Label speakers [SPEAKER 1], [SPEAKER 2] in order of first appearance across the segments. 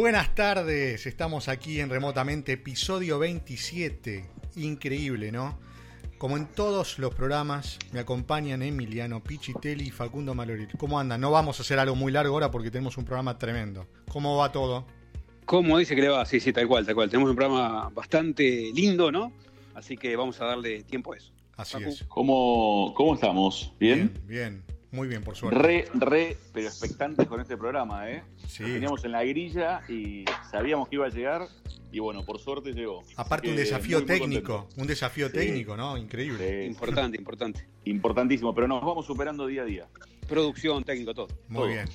[SPEAKER 1] Buenas tardes, estamos aquí en Remotamente, episodio 27. Increíble, ¿no? Como en todos los programas, me acompañan Emiliano Pichitelli y Facundo Maloril. ¿Cómo andan? No vamos a hacer algo muy largo ahora porque tenemos un programa tremendo. ¿Cómo va todo?
[SPEAKER 2] ¿Cómo dice que le va? Sí, sí, tal cual, tal cual. Tenemos un programa bastante lindo, ¿no? Así que vamos a darle tiempo a eso.
[SPEAKER 1] Así es.
[SPEAKER 3] ¿Cómo, ¿Cómo estamos? ¿Bien?
[SPEAKER 1] Bien, bien. Muy bien, por suerte.
[SPEAKER 3] Re, re, pero expectantes con este programa, ¿eh? Sí. Teníamos en la grilla y sabíamos que iba a llegar y bueno, por suerte llegó.
[SPEAKER 1] Aparte un desafío técnico, un desafío técnico, ¿no? Increíble.
[SPEAKER 2] importante, importante.
[SPEAKER 3] Importantísimo, pero nos vamos superando día a día.
[SPEAKER 2] Producción, técnico, todo.
[SPEAKER 1] Muy bien.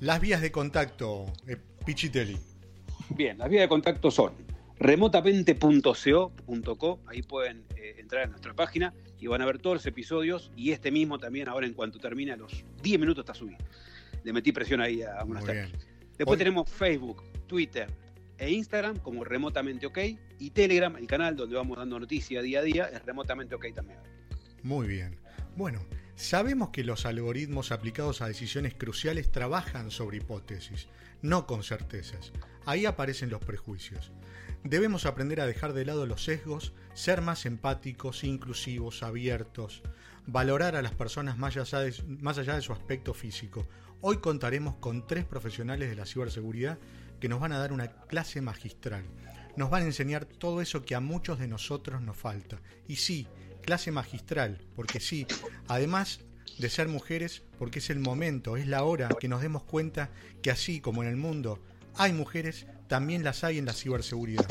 [SPEAKER 1] Las vías de contacto, eh, Pichitelli.
[SPEAKER 2] Bien, las vías de contacto son remotamente.co.co, ahí pueden eh, entrar en nuestra página y van a ver todos los episodios y este mismo también ahora en cuanto termine a los 10 minutos está subido. Le metí presión ahí a unas Después tenemos Facebook, Twitter e Instagram como Remotamente OK y Telegram, el canal donde vamos dando noticia día a día, es Remotamente OK también.
[SPEAKER 1] Muy bien. Bueno, sabemos que los algoritmos aplicados a decisiones cruciales trabajan sobre hipótesis, no con certezas. Ahí aparecen los prejuicios. Debemos aprender a dejar de lado los sesgos, ser más empáticos, inclusivos, abiertos, valorar a las personas más allá, de, más allá de su aspecto físico. Hoy contaremos con tres profesionales de la ciberseguridad que nos van a dar una clase magistral. Nos van a enseñar todo eso que a muchos de nosotros nos falta. Y sí, clase magistral, porque sí, además de ser mujeres, porque es el momento, es la hora que nos demos cuenta que así como en el mundo hay mujeres, también las hay en la ciberseguridad.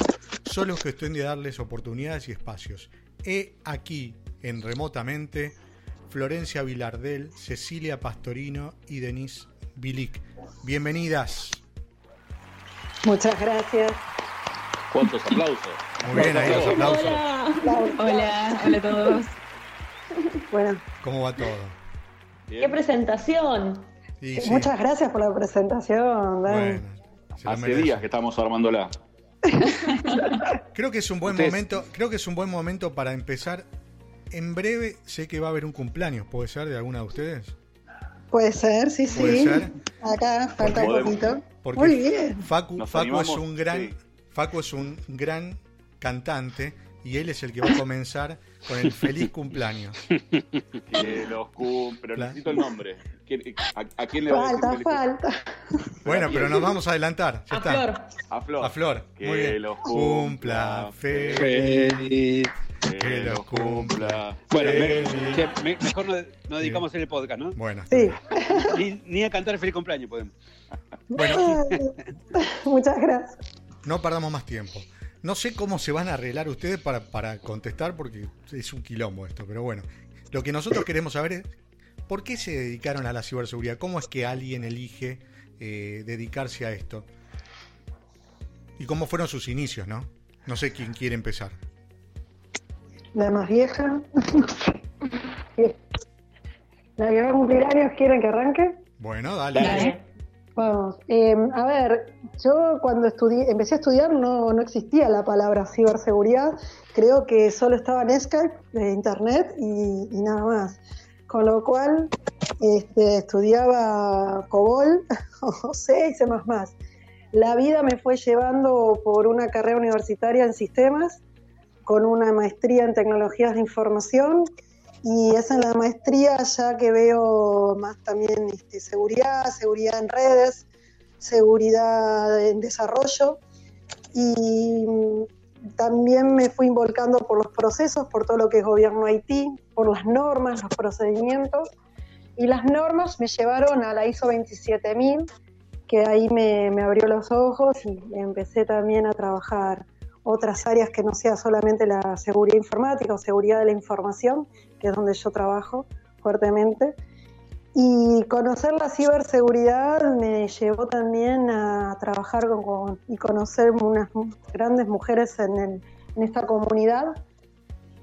[SPEAKER 1] Solo es cuestión de darles oportunidades y espacios. He aquí, en remotamente, Florencia Vilardel, Cecilia Pastorino y Denise Bilic. Bienvenidas.
[SPEAKER 4] Muchas gracias.
[SPEAKER 3] ¿Cuántos aplausos?
[SPEAKER 1] Muy bien, ahí los aplausos.
[SPEAKER 5] Hola, hola, hola a todos.
[SPEAKER 4] Bueno.
[SPEAKER 1] ¿Cómo va todo?
[SPEAKER 5] ¡Qué presentación!
[SPEAKER 4] Muchas gracias por la presentación. Bueno,
[SPEAKER 3] Hace días que estamos armándola.
[SPEAKER 1] creo que es un buen momento, creo que es un buen momento para empezar. En breve sé que va a haber un cumpleaños, ¿puede ser de alguna de ustedes?
[SPEAKER 4] Puede ser, sí, sí. Acá falta un poquito. Muy bien.
[SPEAKER 1] Facu, Facu es un gran, Facu es un gran cantante y él es el que va a comenzar con el feliz cumpleaños.
[SPEAKER 3] Que los pero necesito el nombre. ¿A, quién le
[SPEAKER 4] va falta, a decir falta.
[SPEAKER 1] Bueno, pero nos vamos a adelantar.
[SPEAKER 5] a Flor.
[SPEAKER 3] A Flor.
[SPEAKER 1] A Flor.
[SPEAKER 3] Que Muy bien. los
[SPEAKER 1] cumpla feliz. Que los cumpla.
[SPEAKER 2] Bueno, mejor no, dedicamos a hacer el podcast, ¿no?
[SPEAKER 1] Bueno.
[SPEAKER 4] Sí.
[SPEAKER 2] Ni, ni, a cantar el feliz cumpleaños podemos.
[SPEAKER 4] Bueno. Muchas gracias.
[SPEAKER 1] No perdamos más tiempo. No sé cómo se van a arreglar ustedes para, para contestar porque es un quilombo esto, pero bueno. Lo que nosotros queremos saber es por qué se dedicaron a la ciberseguridad, cómo es que alguien elige eh, dedicarse a esto y cómo fueron sus inicios, ¿no? No sé quién quiere empezar.
[SPEAKER 4] La más vieja. La que va a cumplir años, ¿quieren que arranque?
[SPEAKER 1] Bueno, dale.
[SPEAKER 4] Vamos. Eh, a ver, yo cuando estudié, empecé a estudiar no, no existía la palabra ciberseguridad. Creo que solo estaba en Skype, de internet y, nada más. Con lo cual este, estudiaba COBOL, o C y C++. La vida me fue llevando por una carrera universitaria en sistemas, con una maestría en tecnologías de información y es en la maestría ya que veo más también este, seguridad, seguridad en redes, seguridad en desarrollo. Y también me fui involucrando por los procesos, por todo lo que es gobierno Haití, por las normas, los procedimientos. Y las normas me llevaron a la ISO 27000 que ahí me, me abrió los ojos y empecé también a trabajar otras áreas que no sea solamente la seguridad informática o seguridad de la información, que es donde yo trabajo fuertemente. Y conocer la ciberseguridad me llevó también a trabajar con, y conocer unas grandes mujeres en, esta comunidad.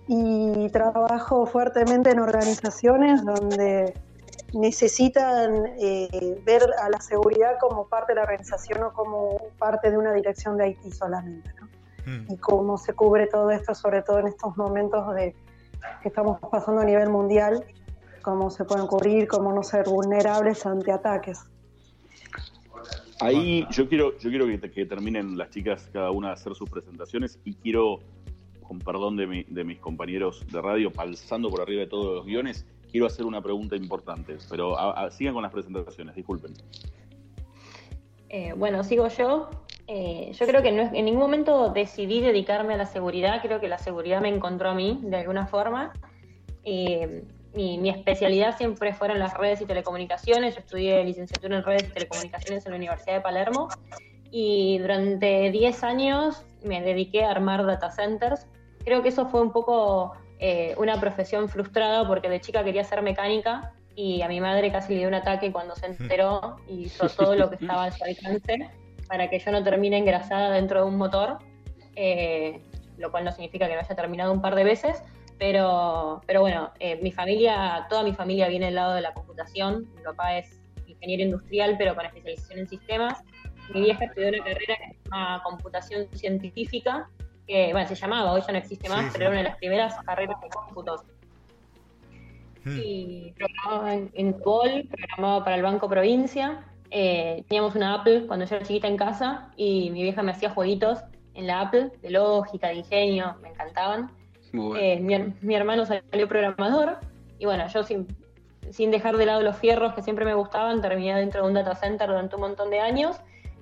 [SPEAKER 4] Y trabajo fuertemente en organizaciones donde necesitan eh, ver a la seguridad como parte de la organización o como parte de una dirección de IT solamente. Mm. Y cómo se cubre todo esto, sobre todo en estos momentos de, que estamos pasando a nivel mundial cómo se pueden cubrir, cómo no ser vulnerables ante ataques.
[SPEAKER 3] Ahí yo quiero, yo quiero que, terminen las chicas cada una de hacer sus presentaciones y quiero, con perdón de, mis compañeros de radio, pasando por arriba de todos los guiones, quiero hacer una pregunta importante, pero sigan con las presentaciones, disculpen.
[SPEAKER 5] Eh, bueno, sigo yo. Eh, yo creo que no en ningún momento decidí dedicarme a la seguridad, creo que la seguridad me encontró a mí de alguna forma. Eh, mi, especialidad siempre fueron las redes y telecomunicaciones. Yo estudié licenciatura en redes y telecomunicaciones en la Universidad de Palermo y durante 10 años me dediqué a armar data centers. Creo que eso fue un poco eh, una profesión frustrada porque de chica quería ser mecánica y a mi madre casi le dio un ataque cuando se enteró y hizo todo lo que estaba a su alcance para que yo no termine engrasada dentro de un motor, eh, lo cual no significa que no haya terminado un par de veces, pero, pero bueno, eh, mi familia, toda mi familia viene del lado de la computación. Mi papá es ingeniero industrial, pero con especialización en sistemas. Mi vieja estudió una carrera que se llama computación científica, que bueno, se llamaba, hoy ya no existe más, pero era una de las primeras carreras de cómputo. Hmm. Y programaba en, en programaba para el Banco Provincia. Eh, teníamos una Apple cuando yo era chiquita en casa y mi vieja me hacía jueguitos en la Apple de lógica, de ingenio, me encantaban. Eh, mi, hermano salió programador y bueno, yo sin, sin dejar de lado los fierros que siempre me gustaban, terminé dentro de un data center durante un montón de años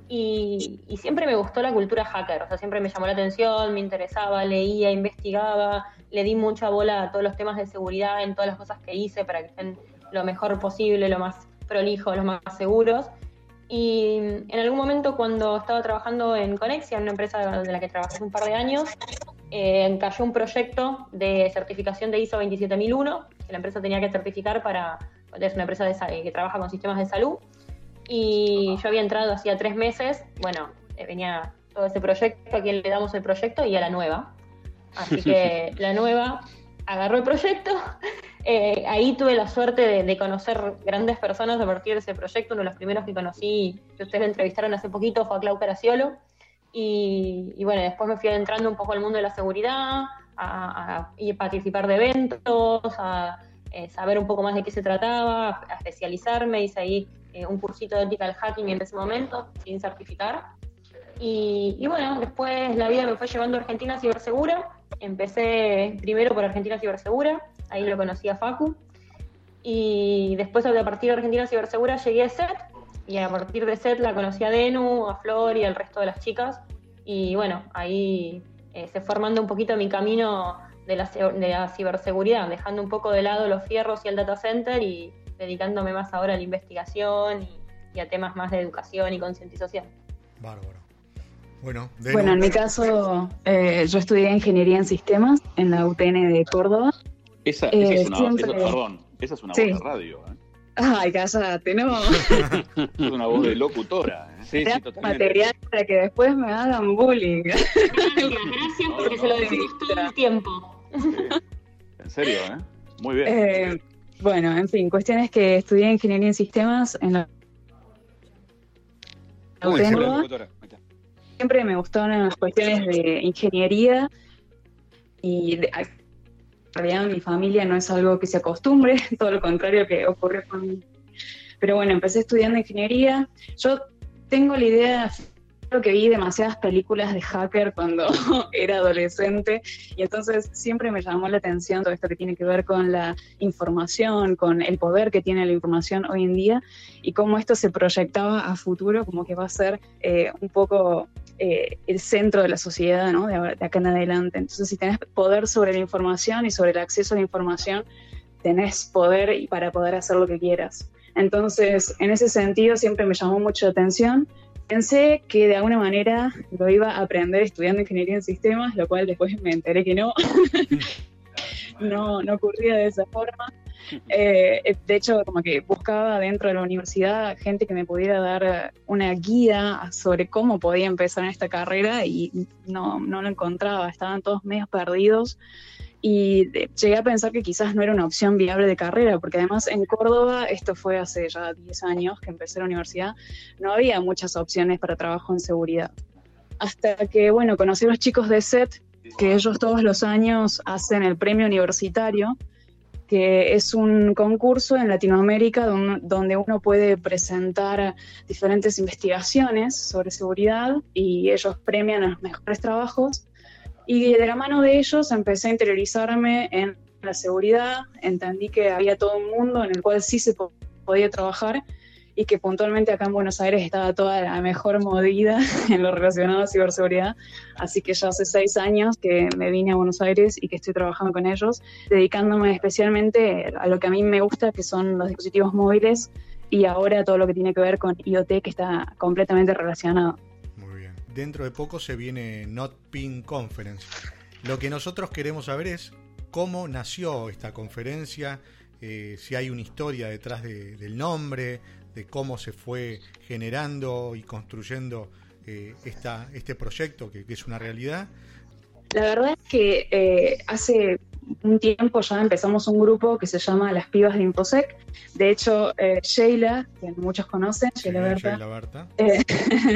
[SPEAKER 5] y, siempre me gustó la cultura hacker, o sea, siempre me llamó la atención, me interesaba, leía, investigaba, le di mucha bola a todos los temas de seguridad en todas las cosas que hice para que estén lo mejor posible, lo más prolijo, los más seguros. Y en algún momento cuando estaba trabajando en Conexia, una empresa de la que trabajé un par de años, eh, cayó un proyecto de certificación de ISO 27001 que la empresa tenía que certificar para, es una empresa de, que trabaja con sistemas de salud, y yo había entrado hacía tres meses, bueno, eh, venía todo ese proyecto, a quien le damos el proyecto y a la nueva. Así que la nueva agarró el proyecto, eh, ahí tuve la suerte de, conocer grandes personas a partir de ese proyecto, uno de los primeros que conocí, que ustedes lo entrevistaron hace poquito, fue a Clau Caraciolo, y, bueno, después me fui adentrando un poco al mundo de la seguridad, a, participar de eventos, a eh, saber un poco más de qué se trataba, a especializarme, hice ahí eh, un cursito de ethical hacking en ese momento, sin certificar. Y, bueno, después la vida me fue llevando a Argentina Cibersegura. Empecé primero por Argentina Cibersegura, ahí lo conocí a Facu. Y después, a partir de Argentina Cibersegura, llegué a SET, y a partir de SET la conocí a Denu, a Flor y al resto de las chicas. Y bueno, ahí eh, se formando un poquito mi camino de la, de la ciberseguridad, dejando un poco de lado los fierros y el data center y dedicándome más ahora a la investigación y, a temas más de educación y concientización. Bárbaro.
[SPEAKER 6] Bueno, bueno, en mi caso, eh, yo estudié ingeniería en sistemas en la UTN de Córdoba.
[SPEAKER 3] Esa, esa es, una, perdón, esa es una voz de radio. ¿eh?
[SPEAKER 6] Ay, cállate, no.
[SPEAKER 3] es una voz de locutora. ¿eh?
[SPEAKER 6] Sí, sí, totalmente. Material para que después me hagan bullying.
[SPEAKER 5] Gracias, gracias porque se lo decimos todo el tiempo.
[SPEAKER 3] En serio, ¿eh? Muy bien. Eh,
[SPEAKER 6] bueno, en fin, cuestiones que estudié ingeniería en sistemas en la Siempre me gustaron las cuestiones de ingeniería y de, realidad en mi familia no es algo que se acostumbre, todo lo contrario que ocurre con Pero bueno, empecé estudiando ingeniería. Yo tengo la idea, creo que vi demasiadas películas de hacker cuando era adolescente y entonces siempre me llamó la atención todo esto que tiene que ver con la información, con el poder que tiene la información hoy en día y cómo esto se proyectaba a futuro como que va a ser eh, un poco eh, el centro de la sociedad, ¿no? De, acá en adelante. Entonces, si tenés poder sobre la información y sobre el acceso a la información, tenés poder para poder hacer lo que quieras. Entonces, en ese sentido, siempre me llamó mucho la atención. pensé que de alguna manera lo iba a aprender estudiando ingeniería en sistemas, lo cual después me enteré que no. no, no ocurría de esa forma. Eh, de hecho, como que buscaba dentro de la universidad gente que me pudiera dar una guía sobre cómo podía empezar en esta carrera y no, no lo encontraba, estaban todos medio perdidos y llegué a pensar que quizás no era una opción viable de carrera, porque además en Córdoba, esto fue hace ya 10 años que empecé la universidad, no había muchas opciones para trabajo en seguridad. Hasta que, bueno, conocí a los chicos de SET, que ellos todos los años hacen el premio universitario, que es un concurso en Latinoamérica donde uno puede presentar diferentes investigaciones sobre seguridad y ellos premian a los mejores trabajos. Y de la mano de ellos empecé a interiorizarme en la seguridad, entendí que había todo un mundo en el cual sí se podía trabajar y que puntualmente acá en Buenos Aires estaba toda la mejor movida en lo relacionado a ciberseguridad. Así que ya hace seis años que me vine a Buenos Aires y que estoy trabajando con ellos, dedicándome especialmente a lo que a mí me gusta, que son los dispositivos móviles y ahora todo lo que tiene que ver con IoT, que está completamente relacionado
[SPEAKER 1] dentro de poco se viene Not Pin Conference. Lo que nosotros queremos saber es cómo nació esta conferencia, eh, si hay una historia detrás del nombre, de cómo se fue generando y construyendo eh, esta, este proyecto que, es una realidad.
[SPEAKER 6] La verdad es que eh, hace un tiempo ya empezamos un grupo que se llama Las Pibas de Infosec. De hecho, eh, Sheila, que muchos conocen, Sheila Berta. Eh,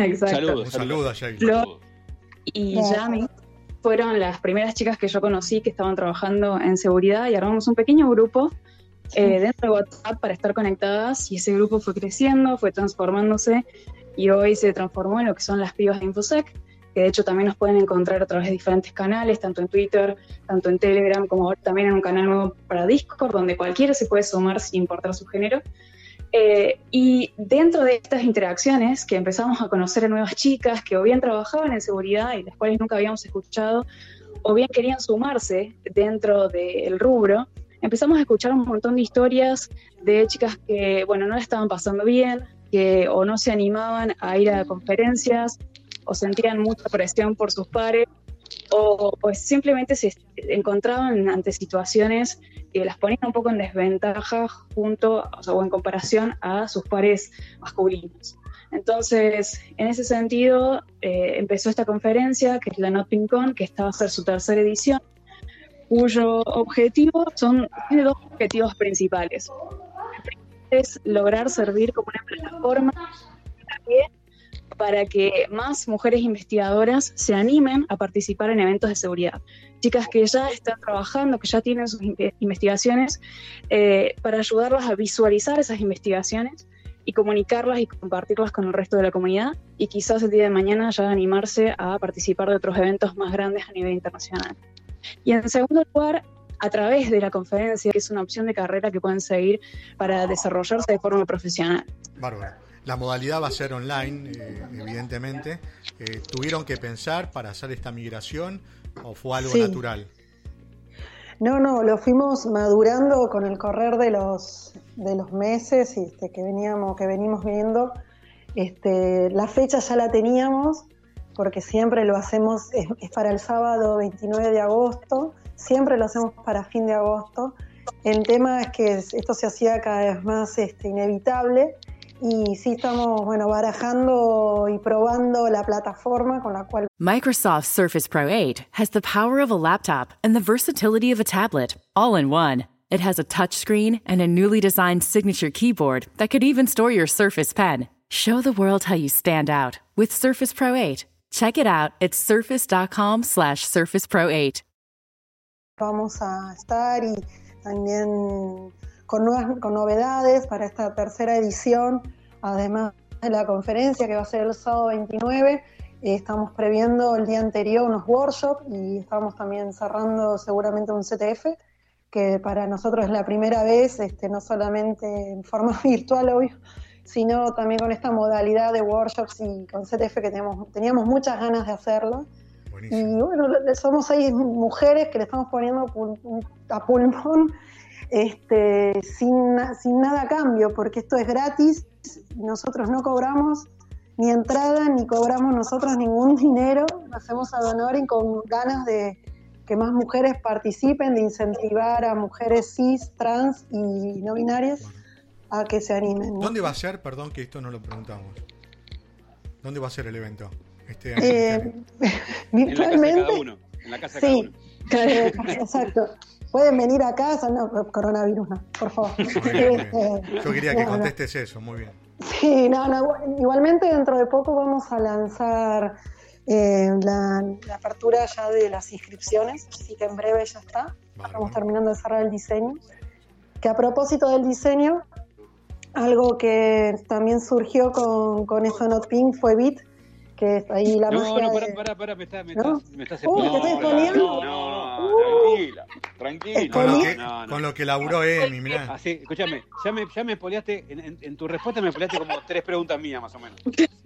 [SPEAKER 6] exacto.
[SPEAKER 1] Saludos, un saludo a Sheila.
[SPEAKER 6] y Yami fueron las primeras chicas que yo conocí que estaban trabajando en seguridad y armamos un pequeño grupo eh, dentro de WhatsApp para estar conectadas y ese grupo fue creciendo, fue transformándose y hoy se transformó en lo que son las pibas de Infosec que de hecho también nos pueden encontrar a través de diferentes canales, tanto en Twitter, tanto en Telegram, como también en un canal nuevo para Discord, donde cualquiera se puede sumar sin importar su género. Eh, y dentro de estas interacciones que empezamos a conocer a nuevas chicas que o bien trabajaban en seguridad y las cuales nunca habíamos escuchado, o bien querían sumarse dentro del rubro, empezamos a escuchar un montón de historias de chicas que, bueno, no la estaban pasando bien, que o no se animaban a ir a conferencias o sentían mucha presión por sus pares o simplemente se encontraban ante situaciones que las ponían un poco en desventaja junto o, en comparación a sus pares masculinos. Entonces, en ese sentido, eh, empezó esta conferencia, que es la NotPinCon, que está a ser su tercera edición, cuyo objetivo son, tiene dos objetivos principales. El primero es lograr servir como una plataforma para que más mujeres investigadoras se animen a participar en eventos de seguridad. Chicas que ya están trabajando, que ya tienen sus investigaciones, eh, para ayudarlas a visualizar esas investigaciones y comunicarlas y compartirlas con el resto de la comunidad y quizás el día de mañana ya animarse a participar de otros eventos más grandes a nivel internacional. Y en segundo lugar, a través de la conferencia, que es una opción de carrera que pueden seguir para desarrollarse de forma profesional.
[SPEAKER 1] Bárbaro. La modalidad va a ser online, eh, evidentemente. Eh, ¿Tuvieron que pensar para hacer esta migración o fue algo natural?
[SPEAKER 4] No, no, lo fuimos madurando con el correr de los, de los meses este, que, veníamos, que venimos viendo. Este, la fecha ya la teníamos, porque siempre lo hacemos, es, para el sábado 29 de agosto, siempre lo hacemos para fin de agosto. El tema es que esto se hacía cada vez más este, inevitable y sí estamos, bueno, barajando y probando la plataforma con la cual
[SPEAKER 7] Microsoft Surface Pro 8 has the power of a laptop and the versatility of a tablet all in one. It has a touchscreen and a newly designed signature keyboard that could even store your Surface Pen. Show the world how you stand out with Surface Pro 8. Check it out at surface.com slash surface pro 8.
[SPEAKER 4] Vamos a estar y también con, nuevas, con novedades para esta tercera edición, además de la conferencia que va a ser el sábado 29. Eh, estamos previendo el día anterior unos workshops y estamos también cerrando seguramente un CTF, que para nosotros es la primera vez, este, no solamente en forma virtual, obvio, sino también con esta modalidad de workshops y con CTF que teníamos, teníamos muchas ganas de hacerlo. Y bueno, somos ahí mujeres que le estamos poniendo a pulmón este, sin, sin nada a cambio, porque esto es gratis, nosotros no cobramos ni entrada, ni cobramos nosotros ningún dinero, hacemos a y con ganas de que más mujeres participen, de incentivar a mujeres cis, trans y no binarias a que se animen.
[SPEAKER 1] ¿Dónde va a ser? Perdón que esto no lo preguntamos. ¿Dónde va a ser el evento?
[SPEAKER 4] Este año, eh, virtualmente. En la casa de sí, cada uno. exacto. Pueden venir a casa, no, coronavirus no, por favor.
[SPEAKER 1] Este, Yo quería que contestes eso, muy bien.
[SPEAKER 4] Sí, no, no, igualmente dentro de poco vamos a lanzar eh, la, apertura ya de las inscripciones, así que en breve ya está. Estamos terminando de cerrar el diseño. Que a propósito del diseño, algo que también surgió con, con eso Not Pink fue Bit, que es ahí la no, magia. No,
[SPEAKER 2] pará, pará, pará, me estás me ¿No? me estás uh, ¿te
[SPEAKER 4] estoy
[SPEAKER 2] exponiendo? No, no, tranquila, tranquila.
[SPEAKER 1] Con lo que, con lo que laburó Emi, mirá.
[SPEAKER 2] Así, ah, escúchame, ya me, ya me espoleaste, en, en, en, tu respuesta me espoleaste como tres preguntas mías, más o menos.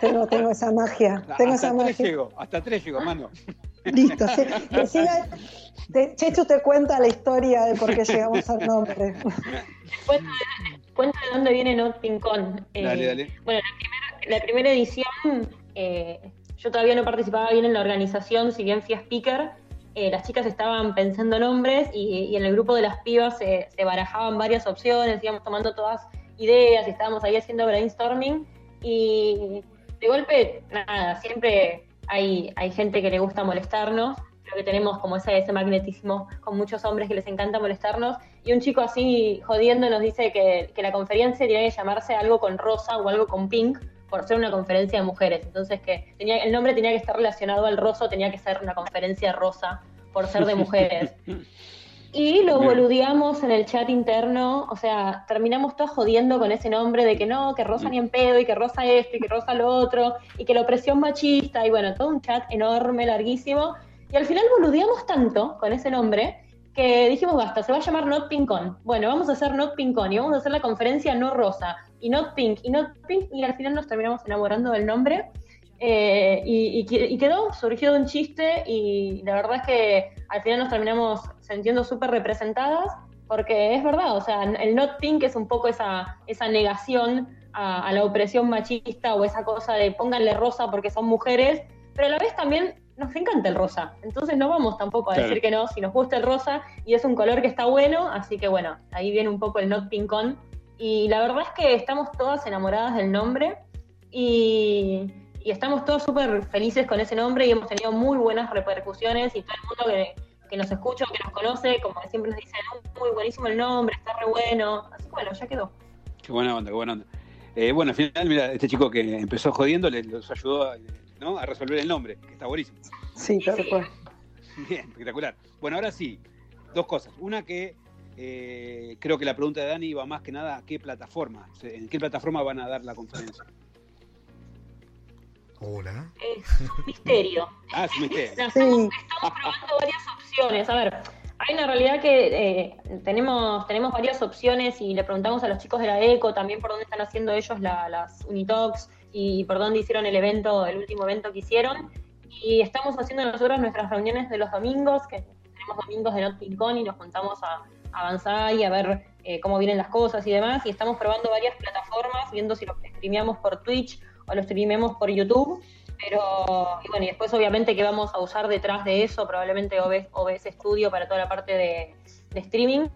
[SPEAKER 4] Tengo, tengo esa magia, tengo
[SPEAKER 2] hasta
[SPEAKER 4] esa
[SPEAKER 2] tres magia. Llego, hasta tres llego, mando.
[SPEAKER 4] Listo, sí, te, Chechu te cuenta la historia de por qué llegamos al nombre.
[SPEAKER 5] Cuenta, de dónde viene Not Pincón.
[SPEAKER 2] Eh, dale, dale.
[SPEAKER 5] Bueno, la primera, la primera edición eh, yo todavía no participaba bien en la organización, si bien fui speaker, eh, las chicas estaban pensando nombres y, y, en el grupo de las pibas se, barajaban varias opciones, íbamos tomando todas ideas y estábamos ahí haciendo brainstorming y de golpe, nada, siempre hay, hay gente que le gusta molestarnos, creo que tenemos como ese, ese magnetismo con muchos hombres que les encanta molestarnos y un chico así jodiendo nos dice que, que la conferencia tiene que llamarse algo con rosa o algo con pink por ser una conferencia de mujeres. Entonces que tenía, el nombre tenía que estar relacionado al rosa, tenía que ser una conferencia rosa por ser de mujeres. Y lo boludeamos en el chat interno, o sea, terminamos todos jodiendo con ese nombre de que no, que Rosa ni en pedo, y que Rosa esto, y que Rosa lo otro, y que la opresión machista, y bueno, todo un chat enorme, larguísimo. Y al final boludeamos tanto con ese nombre que dijimos, basta, se va a llamar Not Pincon. Bueno, vamos a hacer Not Pincon y vamos a hacer la conferencia No Rosa y Not Pink y Not Pink y al final nos terminamos enamorando del nombre. Eh, y, quedó, surgió un chiste y la verdad es que al final nos terminamos sintiendo súper representadas porque es verdad, o sea, el Not Pink es un poco esa, esa negación a, a la opresión machista o esa cosa de pónganle rosa porque son mujeres, pero a la vez también nos encanta el rosa. Entonces no vamos tampoco a decir que no, si nos gusta el rosa y es un color que está bueno, así que bueno, ahí viene un poco el not pincón. Y la verdad es que estamos todas enamoradas del nombre y, estamos todos súper felices con ese nombre y hemos tenido muy buenas repercusiones y todo el mundo que, que nos escucha, que nos conoce, como siempre nos dice, muy buenísimo el nombre, está re bueno. Así que bueno, ya quedó.
[SPEAKER 2] Qué buena onda, qué buena onda. Eh, bueno, al final, mira, este chico que empezó jodiendo les, les ayudó a, a resolver el nombre, que está buenísimo.
[SPEAKER 4] Sí, claro.
[SPEAKER 2] Bien, espectacular. Bueno, ahora sí, dos cosas. Una que eh, creo que la pregunta de Dani va más que nada a qué plataforma, en qué plataforma van a dar la conferencia.
[SPEAKER 1] Hola.
[SPEAKER 5] Es un misterio.
[SPEAKER 2] ah, es un misterio.
[SPEAKER 5] Estamos, probando varias opciones. A ver, hay una realidad que eh, tenemos, tenemos varias opciones y le preguntamos a los chicos de la ECO también por dónde están haciendo ellos las Unitox y por dónde hicieron el evento, el último evento que hicieron. Y estamos haciendo nosotros nuestras reuniones de los domingos, que tenemos domingos de NotPincon y nos juntamos a, avanzar y a ver eh, cómo vienen las cosas y demás. Y estamos probando varias plataformas, viendo si lo streameamos por Twitch o lo streameamos por YouTube. Pero, y bueno, y después obviamente que vamos a usar detrás de eso, probablemente OBS, OBS Studio para toda la parte de, de streaming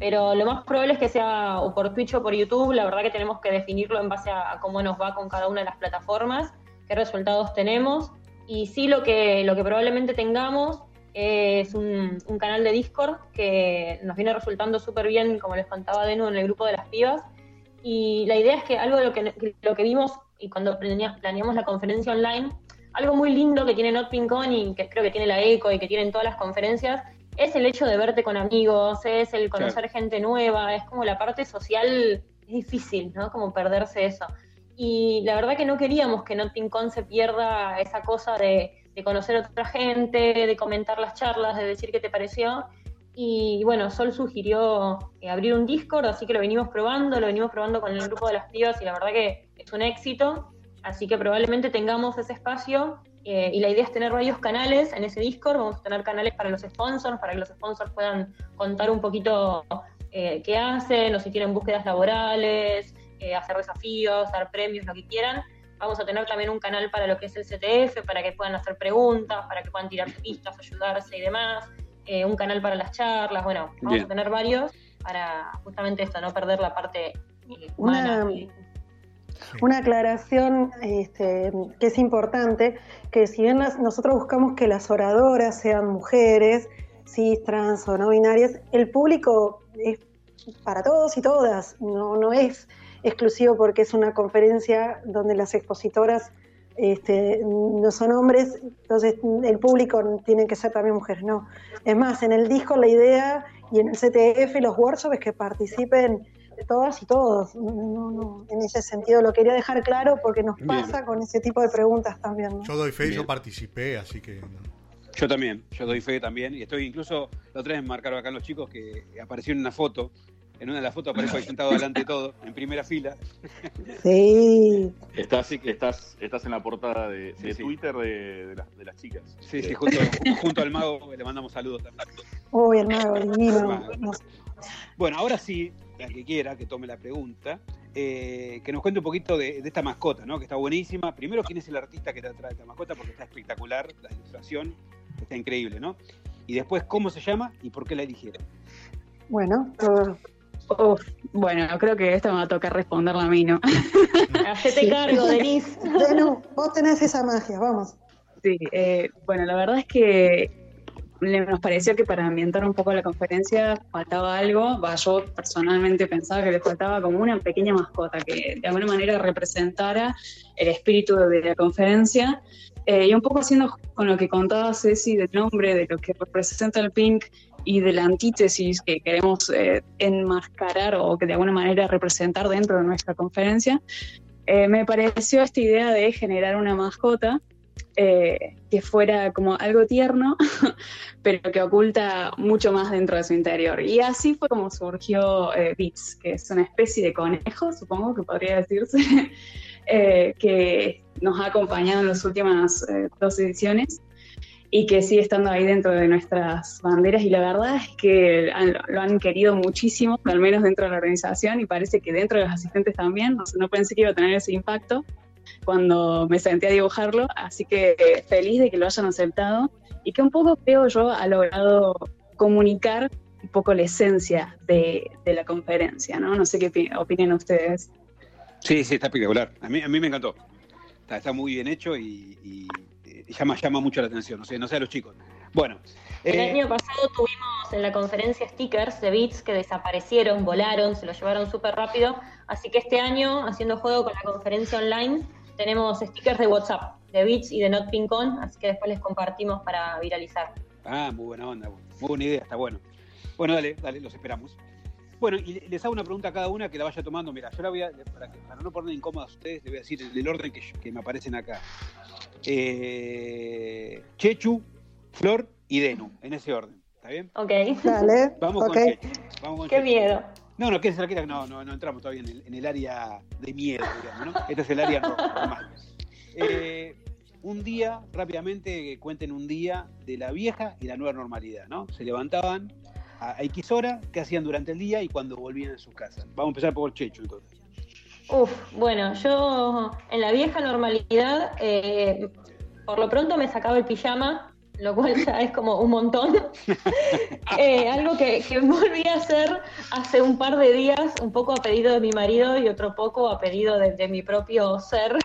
[SPEAKER 5] pero lo más probable es que sea o por Twitch o por YouTube. La verdad que tenemos que definirlo en base a, cómo nos va con cada una de las plataformas, qué resultados tenemos. Y sí, lo que, lo que probablemente tengamos es un, canal de Discord que nos viene resultando súper bien, como les contaba Denu, en el grupo de las pibas. Y la idea es que algo de lo que, lo que vimos y cuando planeamos la conferencia online, algo muy lindo que tiene NotPincon y que creo que tiene la ECO y que tienen todas las conferencias, es el hecho de verte con amigos, es el conocer gente nueva, es como la parte social, es difícil, ¿no? Como perderse eso. Y la verdad que no queríamos que Notting Con se pierda esa cosa de, conocer a otra gente, de comentar las charlas, de decir qué te pareció. Y bueno, Sol sugirió eh, abrir un Discord, así que lo venimos probando, lo venimos probando con el grupo de las pibas y la verdad que es un éxito. Así que probablemente tengamos ese espacio eh, y la idea es tener varios canales en ese Discord. Vamos a tener canales para los sponsors, para que los sponsors puedan contar un poquito eh, qué hacen, o si tienen búsquedas laborales, eh, hacer desafíos, dar premios, lo que quieran. Vamos a tener también un canal para lo que es el CTF, para que puedan hacer preguntas, para que puedan tirar pistas, ayudarse y demás. Eh, un canal para las charlas, bueno, vamos a tener varios para justamente esto, no perder la parte
[SPEAKER 4] humana. Una, aclaración este, que es importante, que si bien nosotros buscamos que las oradoras sean mujeres, cis, trans o no binarias, el público es para todos y todas, no, no es exclusivo porque es una conferencia donde las expositoras este, no son hombres, entonces el público tiene que ser también mujeres, no. Es más, en el disco la idea y en el CTF los workshops que participen todas y todos. en ese sentido lo quería dejar claro porque nos pasa con ese tipo de preguntas también.
[SPEAKER 1] Yo doy fe, yo participé, así que...
[SPEAKER 2] Yo también, yo doy fe también. Y estoy incluso, la otra vez marcaron acá los chicos que apareció en una foto en una de las fotos aparezco ahí sentado delante de todo, en primera fila.
[SPEAKER 4] Sí.
[SPEAKER 3] Estás, estás, estás en la portada de, Twitter de, las, chicas.
[SPEAKER 2] Sí, sí, junto, junto, al mago le mandamos saludos también.
[SPEAKER 4] Uy, el mago, divino.
[SPEAKER 2] Bueno, ahora sí, la que quiera que tome la pregunta, eh, que nos cuente un poquito de, esta mascota, ¿no? Que está buenísima. Primero, ¿quién es el artista que te trae esta mascota? Porque está espectacular, la ilustración está increíble, ¿no? Y después, ¿cómo se llama y por qué la eligieron?
[SPEAKER 4] Bueno,
[SPEAKER 6] bueno, creo que esto me va a tocar responderla a mí, ¿no?
[SPEAKER 5] Hacete cargo, Denise.
[SPEAKER 4] Bueno, vos tenés esa magia, vamos.
[SPEAKER 6] Sí, eh, bueno, la verdad es que nos pareció que para ambientar un poco la conferencia faltaba algo. yo personalmente pensaba que le faltaba como una pequeña mascota que de alguna manera representara el espíritu de la conferencia. Eh, y un poco haciendo con lo que contaba Ceci del nombre, de lo que representa el Pink, y de la antítesis que queremos eh, enmascarar o que de alguna manera representar dentro de nuestra conferencia, eh, me pareció esta idea de generar una mascota eh, que fuera como algo tierno, pero que oculta mucho más dentro de su interior. Y así fue como surgió Beats, que es una especie de conejo, supongo que podría decirse, que nos ha acompañado en las últimas dos ediciones y que sigue estando ahí dentro de nuestras banderas. Y la verdad es que lo han querido muchísimo, al menos dentro de la organización y parece que dentro de los asistentes también, no, pensé que iba a tener ese impacto cuando me senté a dibujarlo, así que feliz de que lo hayan aceptado y que un poco creo yo ha logrado comunicar un poco la esencia de, la conferencia, ¿no? No sé qué opinan ustedes.
[SPEAKER 2] Sí, sí, está espectacular. A mí, a mí me encantó. Está, muy bien hecho y llama, llama mucho la atención, no sé, no sé a los chicos. Bueno.
[SPEAKER 5] El eh, año pasado tuvimos en la conferencia stickers de Beats que desaparecieron, volaron, se los llevaron súper rápido. Así que este año, haciendo juego con la conferencia online, tenemos stickers de WhatsApp, de Beats y de Not así que después les compartimos para viralizar.
[SPEAKER 2] Ah, muy buena onda, muy buena idea, está bueno. Bueno, dale, dale, los esperamos. Bueno, y les hago una pregunta a cada una que la vaya tomando. Mira, yo la voy a, para, no poner incómodas a ustedes, les voy a decir el, el orden que, que, me aparecen acá. Eh, Chechu, Flor y Denu, en ese orden. ¿Está bien?
[SPEAKER 5] Ok.
[SPEAKER 4] Dale.
[SPEAKER 2] Vamos con Chechu. Vamos con
[SPEAKER 5] Qué miedo.
[SPEAKER 2] No, no, que no, no, no entramos todavía en el, el, área de miedo, digamos, ¿no? Este es el área normal. Eh, un día, rápidamente, cuenten un día de la vieja y la nueva normalidad, ¿no? Se levantaban a X hora, qué hacían durante el día y cuando volvían a sus casas. Vamos a empezar por Chechu, entonces.
[SPEAKER 5] Uf, bueno, yo en la vieja normalidad, eh, por lo pronto me sacaba el pijama, lo cual ya es como un montón. Eh, algo que, volví a hacer hace un par de días, un poco a pedido de mi marido y otro poco a pedido de, mi propio ser.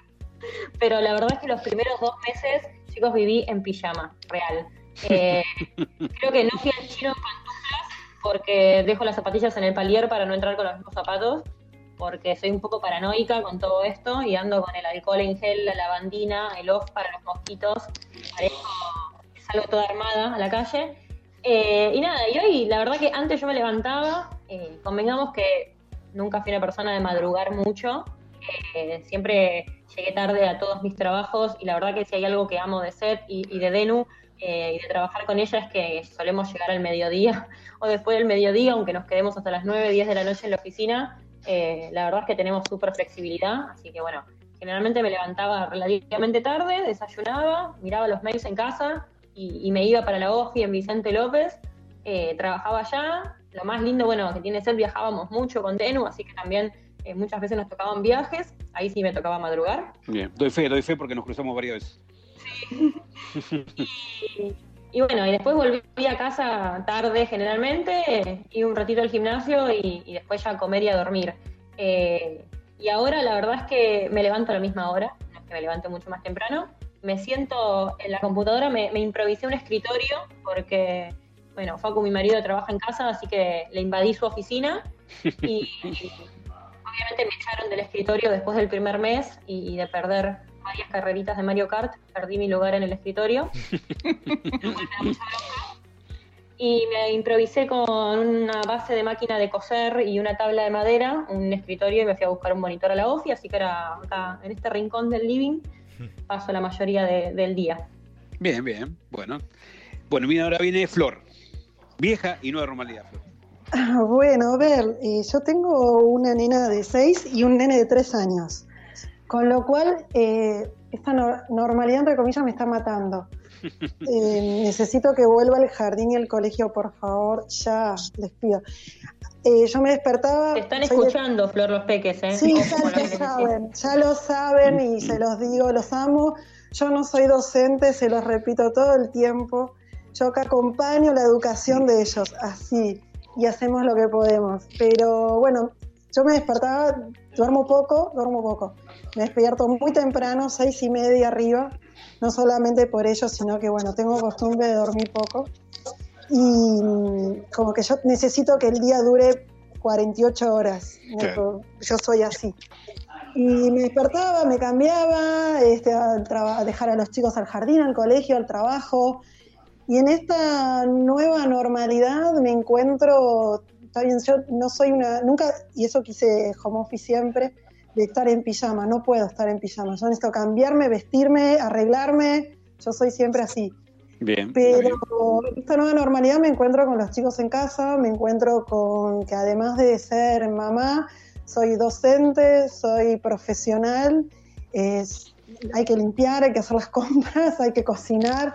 [SPEAKER 5] Pero la verdad es que los primeros dos meses, chicos, viví en pijama, real. Eh, creo que no fui al chino en pantuflas porque dejo las zapatillas en el palier para no entrar con los mismos zapatos porque soy un poco paranoica con todo esto y ando con el alcohol en gel, la lavandina, el off para los mosquitos, salgo toda armada a la calle. Eh, y nada, y hoy la verdad que antes yo me levantaba, eh, convengamos que nunca fui una persona de madrugar mucho, eh, siempre llegué tarde a todos mis trabajos y la verdad que si hay algo que amo de Seth y, y de Denu y de trabajar con ella es que solemos llegar al mediodía o después del mediodía, aunque nos quedemos hasta las 9, 10 de la noche en la oficina, eh, la verdad es que tenemos súper flexibilidad, así que bueno, generalmente me levantaba relativamente tarde, desayunaba, miraba los mails en casa y, me iba para la OFI en Vicente López, eh, trabajaba allá. Lo más lindo, bueno, que tiene ser viajábamos mucho con Tenu, así que también muchas veces nos tocaban viajes, ahí sí me tocaba madrugar.
[SPEAKER 2] Bien, doy fe, doy fe porque nos cruzamos varias veces.
[SPEAKER 5] y, bueno, y después volví a casa tarde generalmente, y un ratito al gimnasio y, después ya a comer y a dormir. Eh, y ahora la verdad es que me levanto a la misma hora, no es que me levante mucho más temprano. Me siento en la computadora, me, me improvisé un escritorio porque, bueno, Facu, mi marido, trabaja en casa, así que le invadí su oficina y, obviamente me echaron del escritorio después del primer mes y, de perder varias carreritas de Mario Kart, perdí mi lugar en el escritorio. y me improvisé con una base de máquina de coser y una tabla de madera, un escritorio y me fui a buscar un monitor a la OFI, así que era acá en este rincón del living paso la mayoría del día.
[SPEAKER 2] Bien, bien, bueno. Bueno, mira, ahora viene Flor, vieja y nueva normalidad, Flor.
[SPEAKER 4] Ah, bueno, a ver, eh, yo tengo una nena de 6 y un nene de 3 años, con lo cual eh, esta normalidad, entre comillas, me está matando. Eh, necesito que vuelva al jardín y al colegio, por favor, ya, les pido. yo me despertaba...
[SPEAKER 5] Te están escuchando, Flor, los peques, ¿eh?
[SPEAKER 4] Sí, ya lo saben, ya lo saben y se los digo, los amo. Yo no soy docente, se los repito todo el tiempo. Yo que acompaño la educación de ellos, así y hacemos lo que podemos. Pero bueno, yo me despertaba, duermo poco, duermo poco. Me despierto muy temprano, seis y media arriba, no solamente por ello, sino que bueno, tengo costumbre de dormir poco. Y como que yo necesito que el día dure 48 horas. Yo soy así. Y me despertaba, me cambiaba, este, a dejar a los chicos al jardín, al colegio, al trabajo, y en esta nueva normalidad me encuentro, está bien, yo no soy una, nunca, y eso quise home office siempre, de estar en pijama, no puedo estar en pijama, yo necesito cambiarme, vestirme, arreglarme, yo soy siempre así.
[SPEAKER 2] Bien.
[SPEAKER 4] Pero en esta nueva normalidad me encuentro con los chicos en casa, me encuentro con que además de ser mamá, soy docente, soy profesional, es, hay que limpiar, hay que hacer las compras, hay que cocinar,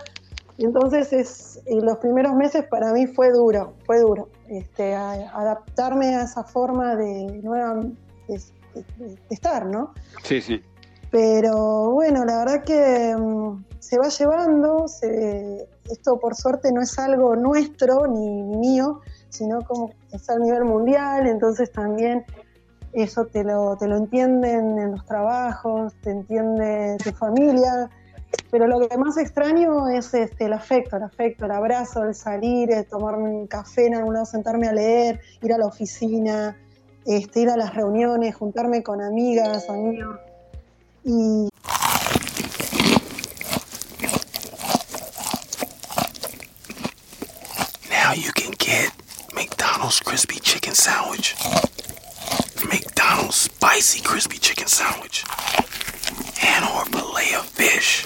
[SPEAKER 4] entonces, es, los primeros meses para mí fue duro, fue duro, este, adaptarme a esa forma de nueva de, estar, ¿no?
[SPEAKER 2] Sí, sí.
[SPEAKER 4] Pero bueno, la verdad que mm, se va llevando, esto por suerte no es algo nuestro ni mío, sino como es a nivel mundial, entonces también eso te lo, te lo entienden en los trabajos, te entiende tu familia, pero lo que más extraño es este, el afecto, el afecto, el abrazo, el salir, el tomarme un café en algún lado, sentarme a leer, ir a la oficina, este, ir a las reuniones, juntarme con amigas, amigos. Y
[SPEAKER 8] Now you can get McDonald's crispy chicken sandwich. McDonald's spicy crispy chicken sandwich. And or fillet of fish.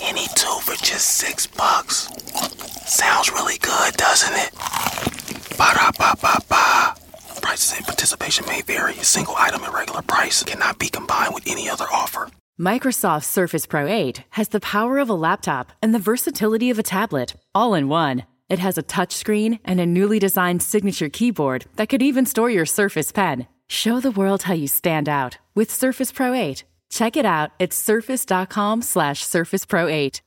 [SPEAKER 8] Any two for just six bucks. Sounds really good, doesn't it? Ba da ba ba ba. Prices and participation may vary. Single item at regular price cannot be combined with any other offer.
[SPEAKER 7] Microsoft Surface Pro 8 has the power of a laptop and the versatility of a tablet, all in one. It has a touchscreen and a newly designed signature keyboard that could even store your Surface Pen. Show the world how you stand out with Surface Pro 8. Check it out at surface.com slash Surface Pro 8.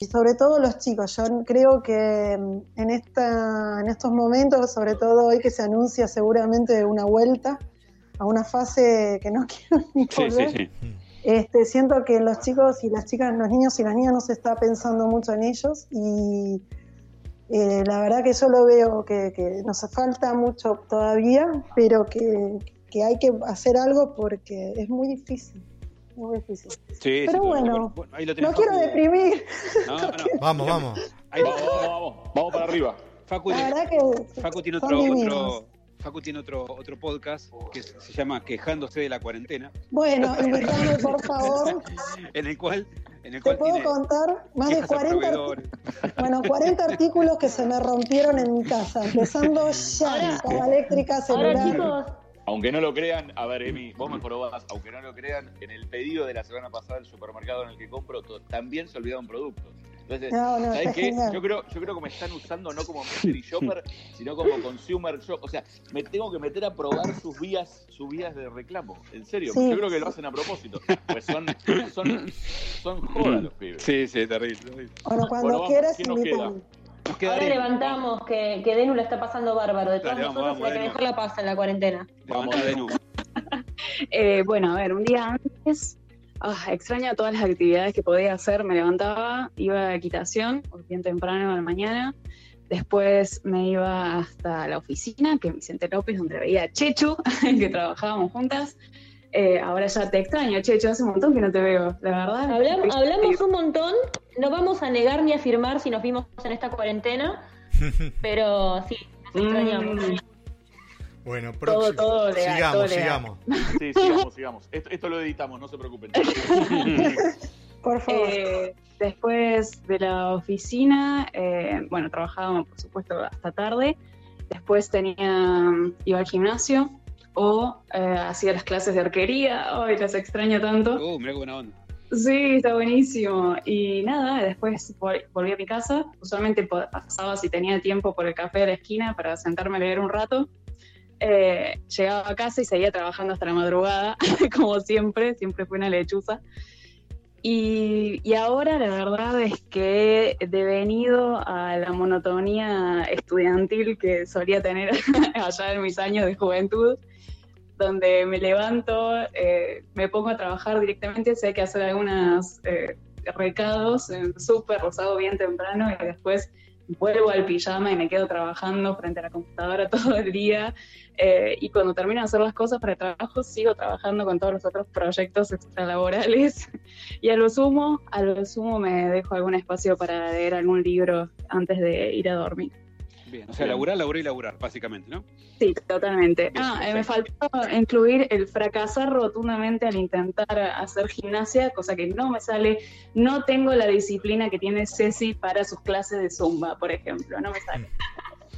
[SPEAKER 4] Y sobre todo los chicos, yo creo que mm, en, esta, en estos momentos, sobre todo hoy que se anuncia seguramente una vuelta a una fase que no quiero ni volver, Este, siento que los chicos y las chicas, los niños y las niñas no se está pensando mucho en ellos y eh, la verdad que yo lo veo que, que nos falta mucho todavía, pero que, que hay que hacer algo porque es muy difícil. Muy difícil. Sí, Pero bueno, no quiero deprimir.
[SPEAKER 1] Vamos, vamos.
[SPEAKER 3] vamos, vamos, vamos para arriba.
[SPEAKER 2] Facu, que Facu tiene otro, Facu tiene otro, otro podcast que se llama Quejándose de la cuarentena.
[SPEAKER 4] Bueno, invítame por favor.
[SPEAKER 2] en el cual, en el
[SPEAKER 4] Te puedo contar más de 40, bueno, 40 artículos que se me rompieron en mi casa, empezando ya, la eléctrica, celular.
[SPEAKER 5] Ahora, chicos,
[SPEAKER 3] aunque no lo crean, a ver, Emi, vos me probás, aunque no lo crean, en el pedido de la semana pasada del supermercado en el que compro, también se olvidaron productos. Entonces, ¿sabes qué? Yo creo, yo creo que me están usando no como mystery shopper, sino como consumer shopper. O sea, me tengo que meter a probar sus vías, sus vías de reclamo. En serio, yo creo que lo hacen a propósito. Pues son, son, son jodas los pibes.
[SPEAKER 2] Sí, sí, terrible.
[SPEAKER 4] Bueno, cuando quieras,
[SPEAKER 5] Ahora levantamos que, que Denu la está pasando bárbaro. De todas nosotros la que mejor la pasa en la cuarentena.
[SPEAKER 2] Vamos, Denu.
[SPEAKER 6] eh, bueno, a ver, un día antes oh, extraño todas las actividades que podía hacer. Me levantaba, iba a equitación, bien temprano a la mañana. Después me iba hasta la oficina, que es Vicente López, donde veía a Chechu, que trabajábamos juntas. Eh, ahora ya te extraño, Chechu, hace un montón que no te veo, la verdad.
[SPEAKER 5] Hablamos, hablamos un montón, no vamos a negar ni afirmar si nos vimos en esta cuarentena, pero sí, nos extrañamos. Mm.
[SPEAKER 1] Bueno, próximo. Todo, sigamos, sigamos.
[SPEAKER 3] Sí, sigamos, sigamos. Esto, lo editamos, no se preocupen.
[SPEAKER 4] Por favor.
[SPEAKER 6] Eh, después de la oficina, eh, bueno, trabajábamos, por supuesto, hasta tarde. Después tenía, iba al gimnasio o eh, hacía las clases de arquería. Ay, las extraño tanto.
[SPEAKER 2] Uh, mira qué buena onda.
[SPEAKER 6] Sí, está buenísimo. Y nada, después volví a mi casa. Usualmente pasaba si tenía tiempo por el café de la esquina para sentarme a leer un rato. Eh, llegaba a casa y seguía trabajando hasta la madrugada, como siempre, siempre fue una lechuza. Y, ahora la verdad es que he devenido a la monotonía estudiantil que solía tener allá en mis años de juventud, donde me levanto, eh, me pongo a trabajar directamente, sé que hacer algunos eh, recados, súper rosado bien temprano y después vuelvo al pijama y me quedo trabajando frente a la computadora todo el día. Eh, y cuando termino de hacer las cosas para el trabajo, sigo trabajando con todos los otros proyectos extralaborales. Y a lo sumo, a lo sumo me dejo algún espacio para leer algún libro antes de ir a dormir.
[SPEAKER 2] Bien, o sea, laburar, laburar y laburar, básicamente, ¿no?
[SPEAKER 6] Sí, totalmente. ah, eh, me faltó incluir el fracasar rotundamente al intentar hacer gimnasia, cosa que no me sale. No tengo la disciplina que tiene Ceci para sus clases de zumba, por ejemplo, no me sale.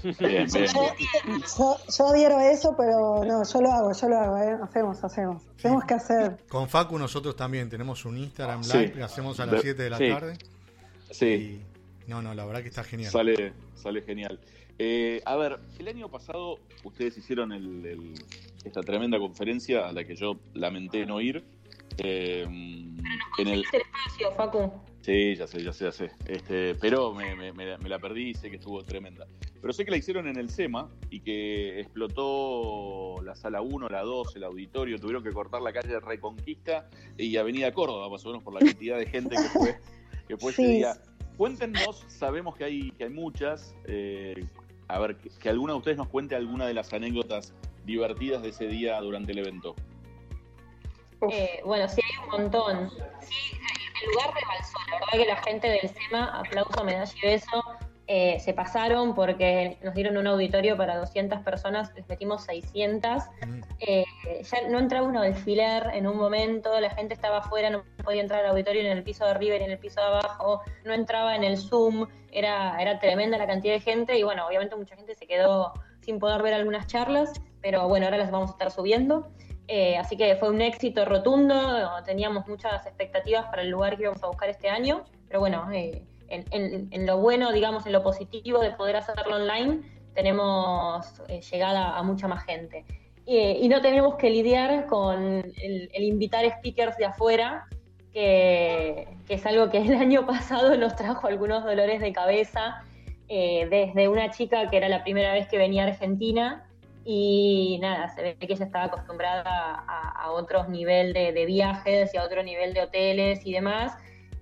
[SPEAKER 4] Bien, bien. Yo, yo, eso, pero no, yo lo hago, yo lo hago, ¿eh? hacemos, hacemos. Tenemos que hacer.
[SPEAKER 1] Con Facu nosotros también tenemos un Instagram live que hacemos a las 7 de la tarde.
[SPEAKER 3] Sí.
[SPEAKER 1] No, no, la verdad que está genial.
[SPEAKER 3] Sale, sale genial. Eh, a ver, el año pasado ustedes hicieron esta tremenda conferencia a la que yo lamenté no ir.
[SPEAKER 5] Eh, en el espacio, Facu.
[SPEAKER 3] Sí, ya sé, ya sé, ya sé. Este, pero me, la perdí y sé que estuvo tremenda. Pero sé que la hicieron en el SEMA y que explotó la sala 1, la 2, el auditorio. Tuvieron que cortar la calle Reconquista y Avenida Córdoba, más o menos por la cantidad de gente que fue, que fue ese día. Cuéntenos, sabemos que hay, que hay muchas. Eh, a ver, que, alguna de ustedes nos cuente alguna de las anécdotas divertidas de ese día durante el evento.
[SPEAKER 5] Eh, bueno, sí hay un montón. Sí, el lugar rebalsó, la verdad que la gente del SEMA, aplauso, medalla y beso, eh, se pasaron porque nos dieron un auditorio para 200 personas, les metimos 600. Mm. Eh, ya no entraba uno alfiler en un momento, la gente estaba afuera, no podía entrar al auditorio en el piso de arriba y en el piso de abajo, no entraba en el Zoom, era, era tremenda la cantidad de gente y bueno, obviamente mucha gente se quedó sin poder ver algunas charlas, pero bueno, ahora las vamos a estar subiendo. Eh, así que fue un éxito rotundo, teníamos muchas expectativas para el lugar que íbamos a buscar este año, pero bueno, en, lo bueno, digamos, en lo positivo de poder hacerlo online, tenemos eh, llegada a mucha más gente. y no tenemos que lidiar con el, invitar speakers de afuera, que, es algo que el año pasado nos trajo algunos dolores de cabeza, eh, desde una chica que era la primera vez que venía a Argentina, y nada, se ve que ella estaba acostumbrada a, a otro nivel de, de, viajes y a otro nivel de hoteles y demás,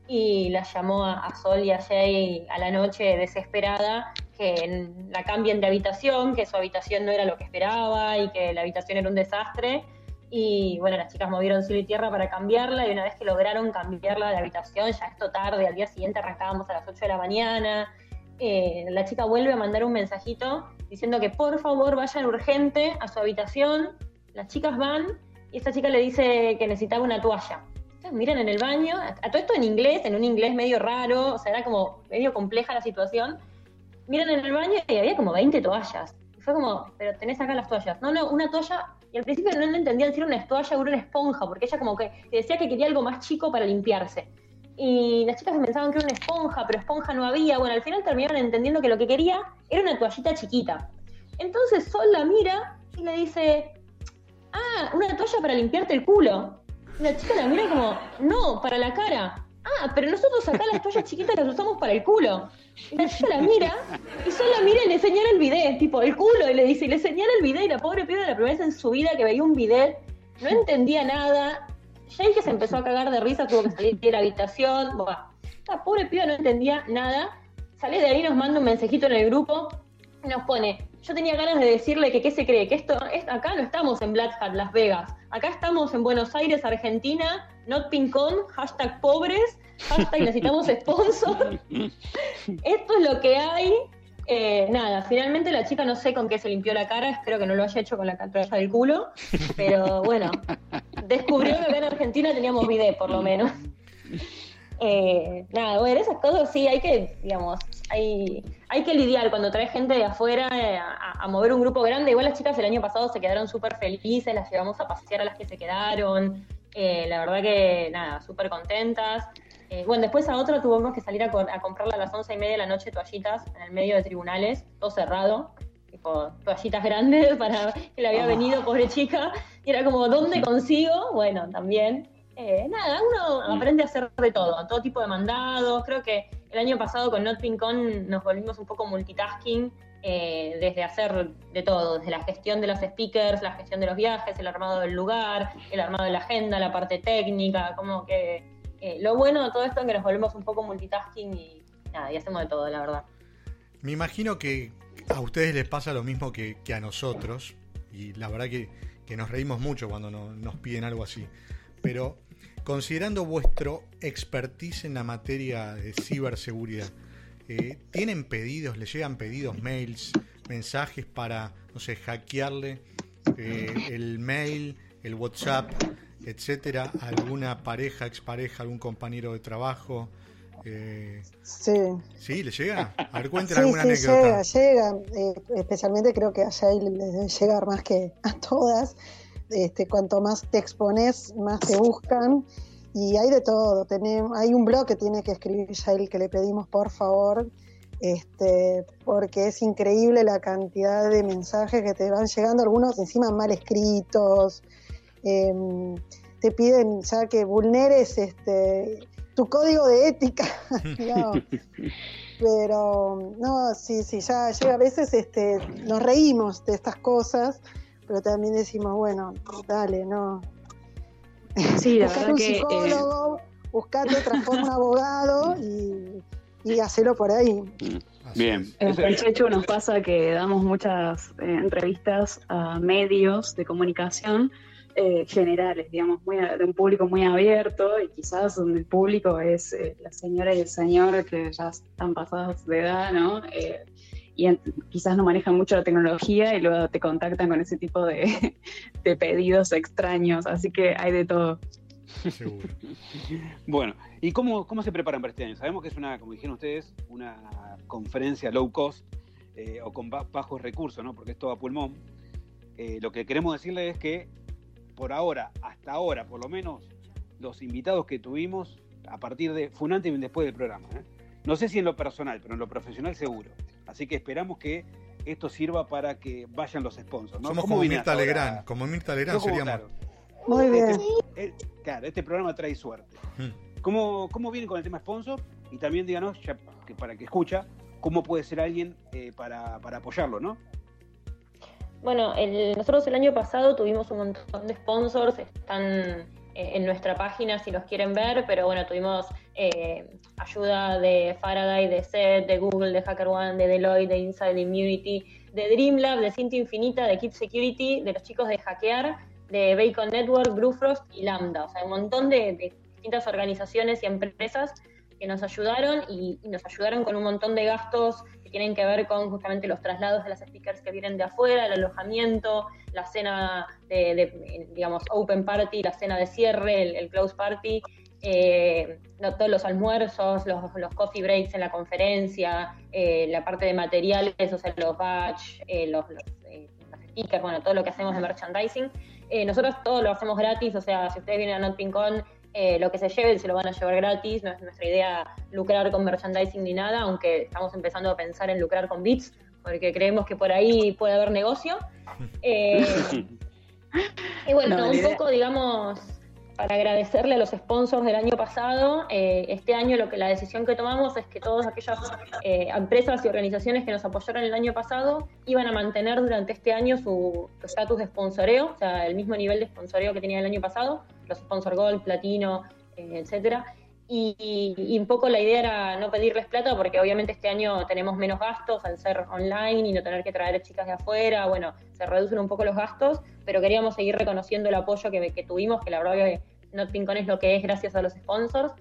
[SPEAKER 5] y la llamó a, Sol y a Jay a la noche desesperada que la cambien de habitación, que su habitación no era lo que esperaba y que la habitación era un desastre. Y bueno, las chicas movieron cielo y tierra para cambiarla y una vez que lograron cambiarla de habitación, ya esto tarde, al día siguiente arrancábamos a las 8 de la mañana, eh, la chica vuelve a mandar un mensajito diciendo que por favor vayan urgente a su habitación, las chicas van y esta chica le dice que necesitaba una toalla miran en el baño, a, todo esto en inglés, en un inglés medio raro, o sea, era como medio compleja la situación. Miran en el baño y había como 20 toallas. Y fue como, pero tenés acá las toallas. No, no, una toalla. Y al principio no entendían si era una toalla o una esponja, porque ella como que decía que quería algo más chico para limpiarse. y las chicas pensaban que era una esponja, pero esponja no había. Bueno, al final terminaron entendiendo que lo que quería era una toallita chiquita. Entonces Sol la mira y le dice, ah, una toalla para limpiarte el culo. La chica la mira como, no, para la cara. Ah, pero nosotros acá las toallas chiquitas las usamos para el culo. Y la chica la mira y Sol la mira y le señala el bidet, tipo el culo, y le dice, y le señala el bidet y la pobre piba la primera vez en su vida que veía un bidet, no entendía nada. Jake se empezó a cagar de risa, tuvo que salir de la habitación. la pobre piba no entendía nada. Sale de ahí, nos manda un mensajito en el grupo y nos pone, yo tenía ganas de decirle que qué se cree, que esto, es, acá no estamos en Black Hat, Las Vegas, acá estamos en Buenos Aires, Argentina, not pincon, hashtag pobres, hashtag necesitamos sponsor. Esto es lo que hay. Eh, nada, finalmente la chica no sé con qué se limpió la cara, espero que no lo haya hecho con la toalla del culo, pero bueno, descubrió que acá en Argentina teníamos bidet, por lo menos. Eh, nada, bueno, esas cosas sí hay que, digamos, hay, hay que lidiar cuando trae gente de afuera eh, a, mover un grupo grande. Igual las chicas el año pasado se quedaron súper felices, las llevamos a pasear a las que se quedaron. Eh, la verdad que, nada, súper contentas. bueno, después a otra tuvimos que salir a, a comprarla a las once y media de la noche toallitas en el medio de tribunales, todo cerrado tipo toallitas grandes para que le había ah. venido, pobre chica, y era como, ¿dónde consigo? Bueno, también eh, nada, uno aprende a hacer de todo, todo tipo de mandados. Creo que el año pasado con NotPincon nos volvimos un poco multitasking, eh, desde hacer de todo, desde la gestión de los speakers, la gestión de los viajes, el armado del lugar, el armado de la agenda, la parte técnica, como que eh, lo bueno de todo esto es que nos volvemos un poco multitasking y hacemos de todo, la verdad.
[SPEAKER 1] Me imagino que a ustedes les pasa lo mismo que, a nosotros, y la verdad que, nos reímos mucho cuando nos piden algo así. Pero Considerando vuestro expertise en la materia de ciberseguridad, eh, ¿tienen pedidos, le llegan pedidos, mails, mensajes para, no sé, hackearle eh, el mail, el WhatsApp, etcétera, a alguna pareja, expareja, algún compañero de trabajo?
[SPEAKER 4] Eh, sí.
[SPEAKER 1] ¿Sí? ¿Le llega? A ver, alguna sí, anécdota.
[SPEAKER 4] Llega, llega. especialmente creo que a Jay le debe llegar más que a todas este, cuanto más te expones, más te buscan. Y hay de todo. Hay un blog que tiene que escribir Yael que le pedimos por favor, este, porque es increíble la cantidad de mensajes que te van llegando, algunos encima mal escritos. Em, te piden ya que vulneres este, tu código de ética. Pero no, sí, sí, ya llega a veces este, nos reímos de estas cosas pero también decimos, bueno, dale, no.
[SPEAKER 6] Sí,
[SPEAKER 4] la un que, psicólogo, eh... buscate otra forma un abogado y, y hacelo por ahí.
[SPEAKER 2] Bien.
[SPEAKER 6] En Checho nos pasa que damos muchas eh, entrevistas a medios de comunicación eh, generales, digamos, muy de un público muy abierto y quizás donde el público es eh, la señora y el señor que ya están pasados de edad, ¿no? Y quizás no manejan mucho la tecnología y luego te contactan con ese tipo de, pedidos extraños, así que hay de todo.
[SPEAKER 2] Seguro. bueno, ¿y cómo, cómo se preparan para este año? Sabemos que es una, como dijeron ustedes, una conferencia low cost eh, o con bajos recursos, ¿no? Porque es todo a pulmón. Eh, lo que queremos decirles es que por ahora, hasta ahora por lo menos, los invitados que tuvimos, a partir de, fue un antes y después del programa. ¿eh? No sé si en lo personal, pero en lo profesional seguro. Así que esperamos que esto sirva para que vayan los sponsors.
[SPEAKER 1] Somos como Mirta Legrand, como Mirta Legrand seríamos.
[SPEAKER 4] Muy este bien.
[SPEAKER 2] Eh, claro, este programa trae suerte. Hmm. ¿Cómo, ¿Cómo vienen con el tema sponsor? Y también díganos, ya, que para que escucha, cómo puede ser alguien eh, para, apoyarlo, ¿no?
[SPEAKER 5] Bueno, nosotros el año pasado tuvimos un montón de sponsors, están en nuestra página si los quieren ver, pero bueno, tuvimos eh, ayuda de Faraday, de SET, de Google, de HackerOne, de Deloitte, de Inside Immunity, de Dreamlab, de Cinta Infinita, de Keep Security, de los chicos de Hackear, de Bacon Network, Bluefrost y Lambda. O sea, un montón de, distintas organizaciones y empresas que nos ayudaron y, nos ayudaron con un montón de gastos que tienen que ver con justamente los traslados de las speakers que vienen de afuera, el alojamiento, la cena de, digamos, open party, la cena de cierre, el, close party, eh, todos los almuerzos, los, coffee breaks en la conferencia, eh, la parte de materiales, o sea, los batch, eh, los, stickers, bueno, todo lo que hacemos de merchandising. nosotros todo lo hacemos gratis, o sea, si ustedes vienen a NotPincon eh, lo que se lleven se lo van a llevar gratis, no es nuestra idea lucrar con merchandising ni nada, aunque estamos empezando a pensar en lucrar con bits, porque creemos que por ahí puede haber negocio. Eh, y bueno, un poco, digamos, para agradecerle a los sponsors del año pasado. Eh, este año lo que la decisión que tomamos es que todas aquellas eh, empresas y organizaciones que nos apoyaron el año pasado iban a mantener durante este año su estatus de sponsoreo, o sea, el mismo nivel de sponsoreo que tenía el año pasado, los sponsor gold, platino, eh, etcétera. Y, un poco la idea era no pedirles plata porque obviamente este año tenemos menos gastos al ser online y no tener que traer chicas de afuera, bueno, se reducen un poco los gastos, pero queríamos seguir reconociendo el apoyo que, que tuvimos, que la verdad que Not es lo que es gracias a los sponsors.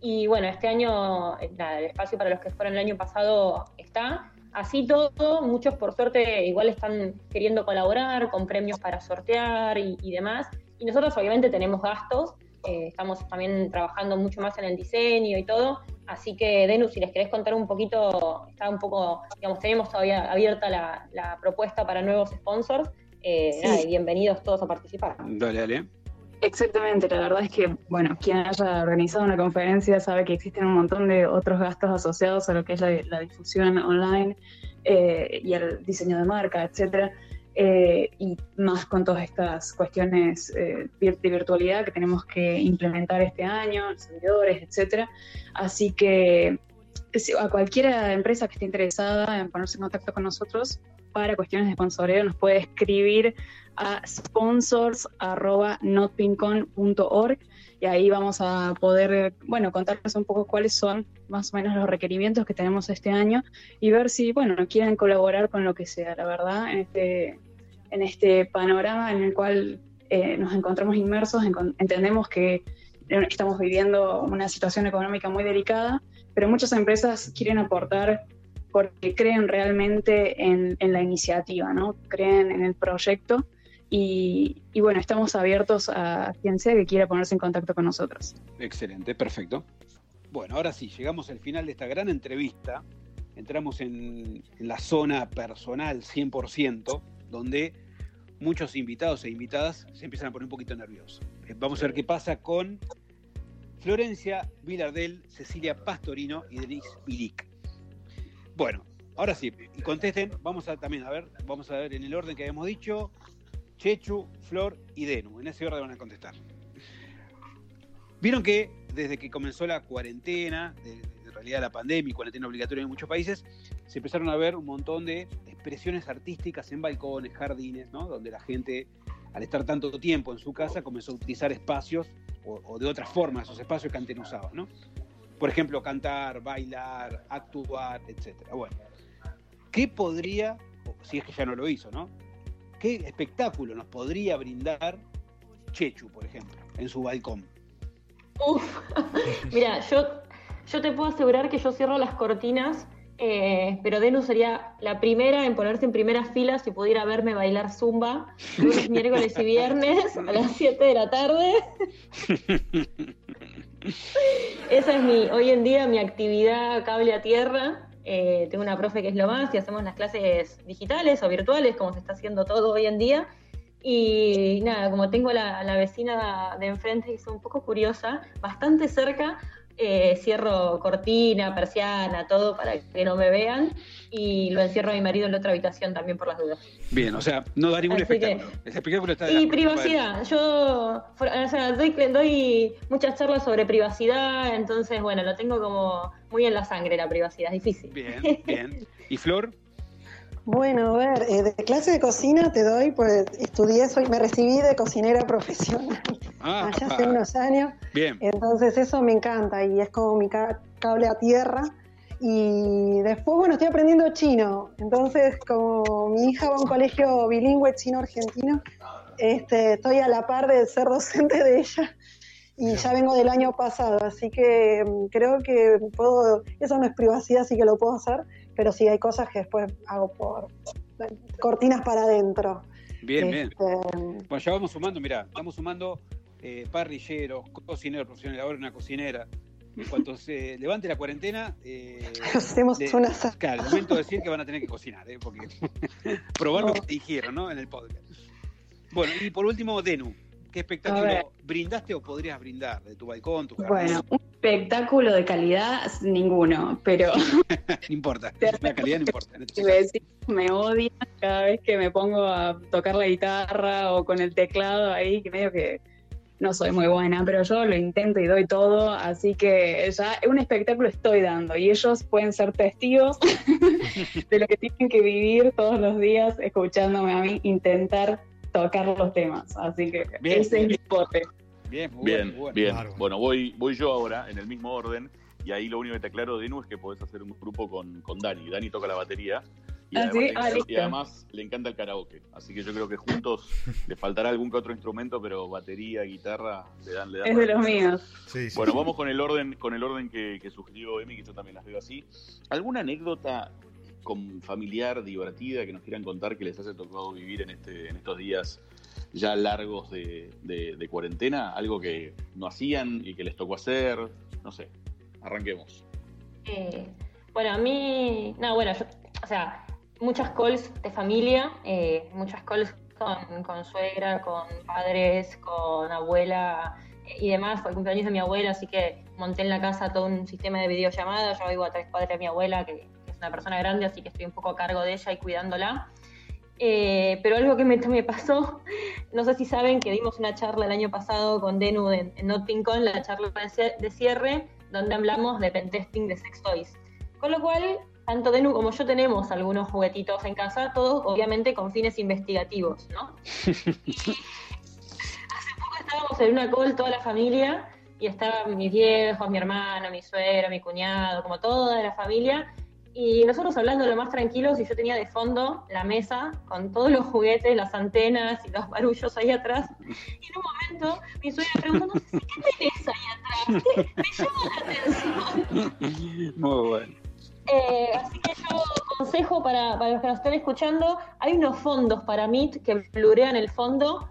[SPEAKER 5] Y bueno, este año el espacio para los que fueron el año pasado está. Así todo, muchos por suerte igual están queriendo colaborar con premios para sortear y, demás. Y nosotros obviamente tenemos gastos, eh, estamos también trabajando mucho más en el diseño y todo. Así que, Denu, si les querés contar un poquito, está un poco, digamos, tenemos todavía abierta la, propuesta para nuevos sponsors. Eh, bienvenidos todos a participar.
[SPEAKER 2] Dale, dale.
[SPEAKER 6] Exactamente, la verdad es que, bueno, quien haya organizado una conferencia sabe que existen un montón de otros gastos asociados a lo que es la, difusión online eh, y el diseño de marca, etcétera, eh, y más con todas estas cuestiones eh, de virtualidad que tenemos que implementar este año, servidores, etcétera. Así que a cualquier empresa que esté interesada en ponerse en contacto con nosotros para cuestiones de sponsoreo nos puede escribir a sponsors.notpincon.org y ahí vamos a poder, bueno, contarles un poco cuáles son más o menos los requerimientos que tenemos este año y ver si, bueno, quieren colaborar con lo que sea, la verdad, este, en este panorama en el cual eh, nos encontramos inmersos, entendemos que estamos viviendo una situación económica muy delicada, pero muchas empresas quieren aportar porque creen realmente en, en la iniciativa, ¿no? Creen en el proyecto y, bueno, estamos abiertos a quien sea que quiera ponerse en contacto con nosotros.
[SPEAKER 2] Excelente, perfecto. Bueno, ahora sí, llegamos al final de esta gran entrevista. Entramos en, la zona personal 100%, donde muchos invitados e invitadas se empiezan a poner un poquito nerviosos. Eh, vamos a ver qué pasa con Florencia Vilardel, Cecilia Pastorino y Denise Bilic. Bueno, ahora sí, contesten, vamos a también a ver, vamos a ver en el orden que habíamos dicho, Chechu, Flor y Denu. En ese orden van a contestar. Vieron que desde que comenzó la cuarentena, en realidad la pandemia y cuarentena obligatoria en muchos países, se empezaron a ver un montón de expresiones artísticas en balcones, jardines, ¿no? donde la gente, al estar tanto tiempo en su casa, comenzó a utilizar espacios o, de otra forma esos espacios que antes no usaban. ¿no? Por ejemplo, cantar, bailar, actuar, etc. Bueno, ¿qué podría, si es que ya no lo hizo, ¿no? ¿Qué espectáculo nos podría brindar Chechu, por ejemplo, en su balcón?
[SPEAKER 5] Uf, mira, yo, yo te puedo asegurar que yo cierro las cortinas, eh, pero Denu sería la primera en ponerse en primera fila si pudiera verme bailar zumba lunes, miércoles y viernes a las 7 de la tarde. Esa es mi, hoy en día, mi actividad cable a tierra. Eh, tengo una profe que es lo más y hacemos las clases digitales o virtuales, como se está haciendo todo hoy en día. Y nada, como tengo la, la vecina de enfrente y es un poco curiosa, bastante cerca, eh, cierro cortina, persiana, todo para que no me vean y lo encierro a mi marido en la otra habitación también por las dudas.
[SPEAKER 2] Bien, o sea, no da ningún espectáculo. espectáculo está
[SPEAKER 5] y privacidad. Yo o sea, doy, doy muchas charlas sobre privacidad, entonces, bueno, lo tengo como muy en la sangre la privacidad, es difícil.
[SPEAKER 2] Bien, bien. ¿Y Flor?
[SPEAKER 4] Bueno, a ver, eh, de clase de cocina te doy, pues estudié, soy, me recibí de cocinera profesional ah, allá hace unos años.
[SPEAKER 2] Bien.
[SPEAKER 4] Entonces eso me encanta y es como mi cable a tierra. Y después, bueno, estoy aprendiendo chino. Entonces, como mi hija va a un colegio bilingüe chino-argentino, este, estoy a la par de ser docente de ella y ya vengo del año pasado, así que mm, creo que puedo, eso no es privacidad, así que lo puedo hacer, pero sí hay cosas que después hago por cortinas para adentro.
[SPEAKER 2] Bien, bien. Este, bueno, ya vamos sumando, mira, vamos sumando eh, parrilleros, cocineros profesionales, ahora una cocinera. En cuanto se levante la cuarentena,
[SPEAKER 4] eh, hacemos una
[SPEAKER 2] Claro, el momento de decir que van a tener que cocinar, ¿eh? porque probar lo que te dijeron ¿no? en el podcast. Bueno, y por último, Denu ¿Qué espectáculo brindaste o podrías brindar de tu balcón, tu
[SPEAKER 6] Bueno, un espectáculo de calidad, ninguno, pero.
[SPEAKER 2] no importa, la calidad no importa.
[SPEAKER 6] Me odian cada vez que me pongo a tocar la guitarra o con el teclado ahí, que medio que no soy muy buena, pero yo lo intento y doy todo, así que ya un espectáculo estoy dando y ellos pueden ser testigos de lo que tienen que vivir todos los días escuchándome a mí intentar tocar los temas, así que ese es mi pote.
[SPEAKER 3] Bien, bien, bueno. bien. Bueno, voy, voy yo ahora en el mismo orden y ahí lo único que te aclaro, Dinu, es que podés hacer un grupo con, con Dani. Dani toca la batería y, ah, además, le, encanta el karaoke. Así que yo creo que juntos le faltará algún que otro instrumento, pero batería, guitarra, le dan, le dan
[SPEAKER 6] Es de los míos.
[SPEAKER 3] bueno, vamos con el orden, con el orden que, sugirió Emi, que yo también las veo así. ¿Alguna anécdota con familiar divertida que nos quieran contar que les haya tocado vivir en este, en estos días ya largos de, cuarentena? Algo que no hacían y que les tocó hacer, no sé. Arranquemos.
[SPEAKER 5] Eh, bueno, a mí, no, bueno, yo, o sea, muchas calls de familia, eh, muchas calls con, suegra, con padres, con abuela eh, y demás. Fue el cumpleaños de mi abuela, así que monté en la casa todo un sistema de videollamadas. Yo vivo a tres padres de mi abuela, que, es una persona grande, así que estoy un poco a cargo de ella y cuidándola. Eh, pero algo que me, me, pasó, no sé si saben que dimos una charla el año pasado con Denu en, en Not la charla de cierre, donde hablamos de pentesting de sex toys. Con lo cual, tanto Denu como yo tenemos algunos juguetitos en casa, todos obviamente con fines investigativos, ¿no? hace poco estábamos en una call toda la familia y estaban mis viejos, mi hermano, mi suegro, mi cuñado, como toda la familia, y nosotros hablando lo más tranquilos y yo tenía de fondo la mesa con todos los juguetes, las antenas y los barullos ahí atrás. Y en un momento mi suegra preguntó, ¿qué tenés ahí atrás? Me llama la atención.
[SPEAKER 2] Muy bueno.
[SPEAKER 5] Eh, así que yo consejo para, para, los que nos estén escuchando, hay unos fondos para Meet que blurean el fondo,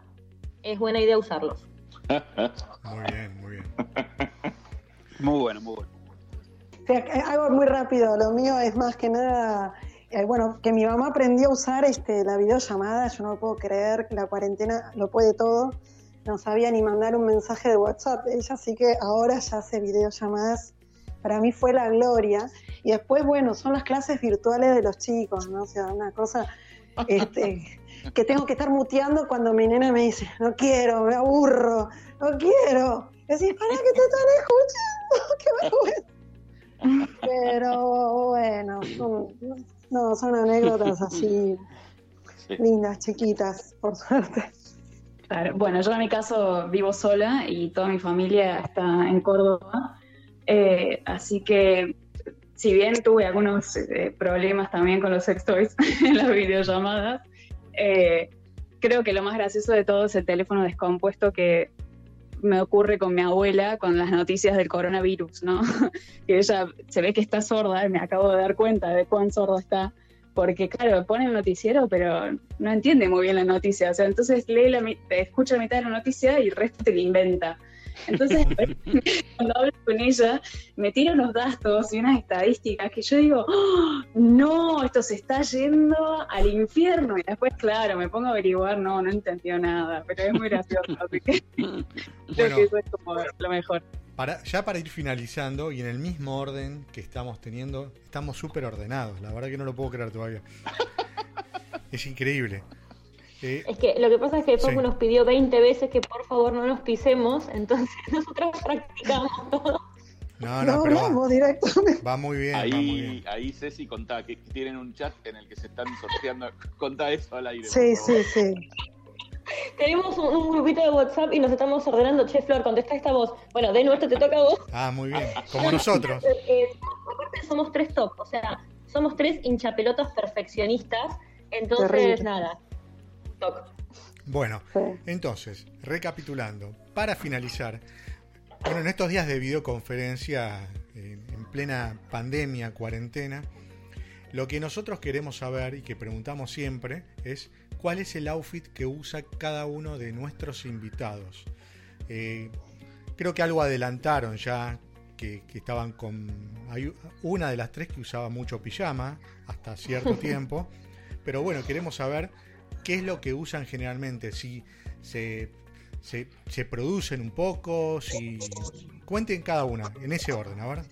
[SPEAKER 5] es buena idea usarlos.
[SPEAKER 1] Muy bien, muy bien.
[SPEAKER 2] Muy bueno, muy bueno.
[SPEAKER 4] Algo muy rápido, lo mío es más que nada, eh, bueno, que mi mamá aprendió a usar este, la videollamada, yo no lo puedo creer, la cuarentena lo puede todo, no sabía ni mandar un mensaje de WhatsApp, ella sí que ahora ya hace videollamadas para mí fue la gloria. Y después, bueno, son las clases virtuales de los chicos, ¿no? O sea, una cosa este, que tengo que estar muteando cuando mi nena me dice, no quiero, me aburro, no quiero. Decís, ¿para qué te están escuchando? ¡Qué vergüenza! Pero bueno, son, no, son anécdotas así lindas, chiquitas, por suerte.
[SPEAKER 6] Claro. Bueno, yo en mi caso vivo sola y toda mi familia está en Córdoba. Eh, así que, si bien tuve algunos eh, problemas también con los sex toys en las videollamadas, eh, creo que lo más gracioso de todo es el teléfono descompuesto que me ocurre con mi abuela con las noticias del coronavirus, ¿no? que ella se ve que está sorda, me acabo de dar cuenta de cuán sorda está, porque claro, pone el noticiero, pero no entiende muy bien la noticia, o sea, entonces lee la, escucha la mitad de la noticia y el resto te la inventa. Entonces, cuando hablo con ella, me tira unos datos y unas estadísticas que yo digo, ¡Oh, no, esto se está yendo al infierno. Y después, claro, me pongo a averiguar, no, no entendió nada, pero es muy gracioso. así que creo que eso es como lo mejor.
[SPEAKER 1] Para, ya para ir finalizando y en el mismo orden que estamos teniendo, estamos súper ordenados. La verdad que no lo puedo creer todavía. es increíble.
[SPEAKER 5] Es que lo que pasa es que Paco nos pidió 20 veces que por favor no nos pisemos, entonces nosotros practicamos todo.
[SPEAKER 1] No, no, pero va, directamente. va muy bien.
[SPEAKER 3] Ahí,
[SPEAKER 1] va muy bien.
[SPEAKER 3] ahí Ceci contá que tienen un chat en el que se están sorteando. Contá eso al aire.
[SPEAKER 4] Sí, sí, sí.
[SPEAKER 5] Tenemos un, grupito de WhatsApp y nos estamos ordenando. Che, Flor, contesta esta voz. Bueno, de nuestro te toca a vos.
[SPEAKER 1] Ah, muy bien. Como nosotros.
[SPEAKER 5] Eh, aparte somos tres top, o sea, somos tres hinchapelotas perfeccionistas. Entonces, nada,
[SPEAKER 1] bueno, entonces, recapitulando, para finalizar, bueno, en estos días de videoconferencia, en plena pandemia, cuarentena, lo que nosotros queremos saber y que preguntamos siempre es cuál es el outfit que usa cada uno de nuestros invitados. Eh, creo que algo adelantaron ya, que, que, estaban con... Hay una de las tres que usaba mucho pijama hasta cierto tiempo, pero bueno, queremos saber qué es lo que usan generalmente, si se, se, producen un poco, si cuenten cada una, en ese orden, ahora.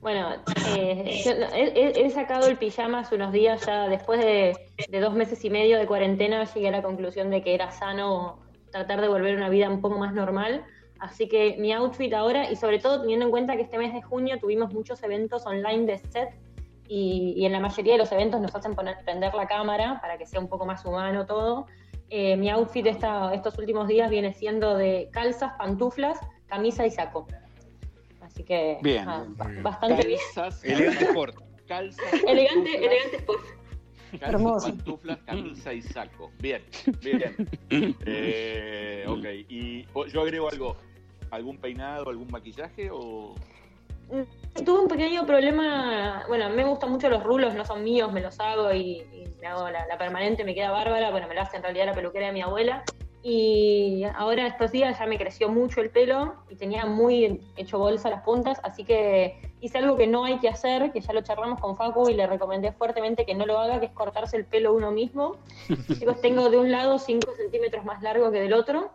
[SPEAKER 5] Bueno, eh, he, sacado el pijama hace unos días ya, después de, de, dos meses y medio de cuarentena, llegué a la conclusión de que era sano tratar de volver a una vida un poco más normal. Así que mi outfit ahora, y sobre todo teniendo en cuenta que este mes de junio tuvimos muchos eventos online de set, y, en la mayoría de los eventos nos hacen poner, prender la cámara para que sea un poco más humano todo. Eh, mi outfit esta, estos últimos días viene siendo de calzas, pantuflas, camisa y saco. Así que
[SPEAKER 2] bien,
[SPEAKER 5] bastante
[SPEAKER 2] bien. Elegante sport.
[SPEAKER 5] elegante, elegante sport.
[SPEAKER 3] Calzas, pantuflas, camisa y saco. Bien, bien. eh, ok, y yo agrego algo. ¿Algún peinado, algún maquillaje o...?
[SPEAKER 5] Mm, tuve un pequeño problema, bueno, me gustan mucho los rulos, no son míos, me los hago y, me hago la, la, permanente, me queda bárbara, bueno, me la hace en realidad la peluquera de mi abuela, y ahora estos días ya me creció mucho el pelo y tenía muy hecho bolsa las puntas, así que hice algo que no hay que hacer, que ya lo charlamos con Facu y le recomendé fuertemente que no lo haga, que es cortarse el pelo uno mismo. Chicos, tengo de un lado 5 centímetros más largo que del otro,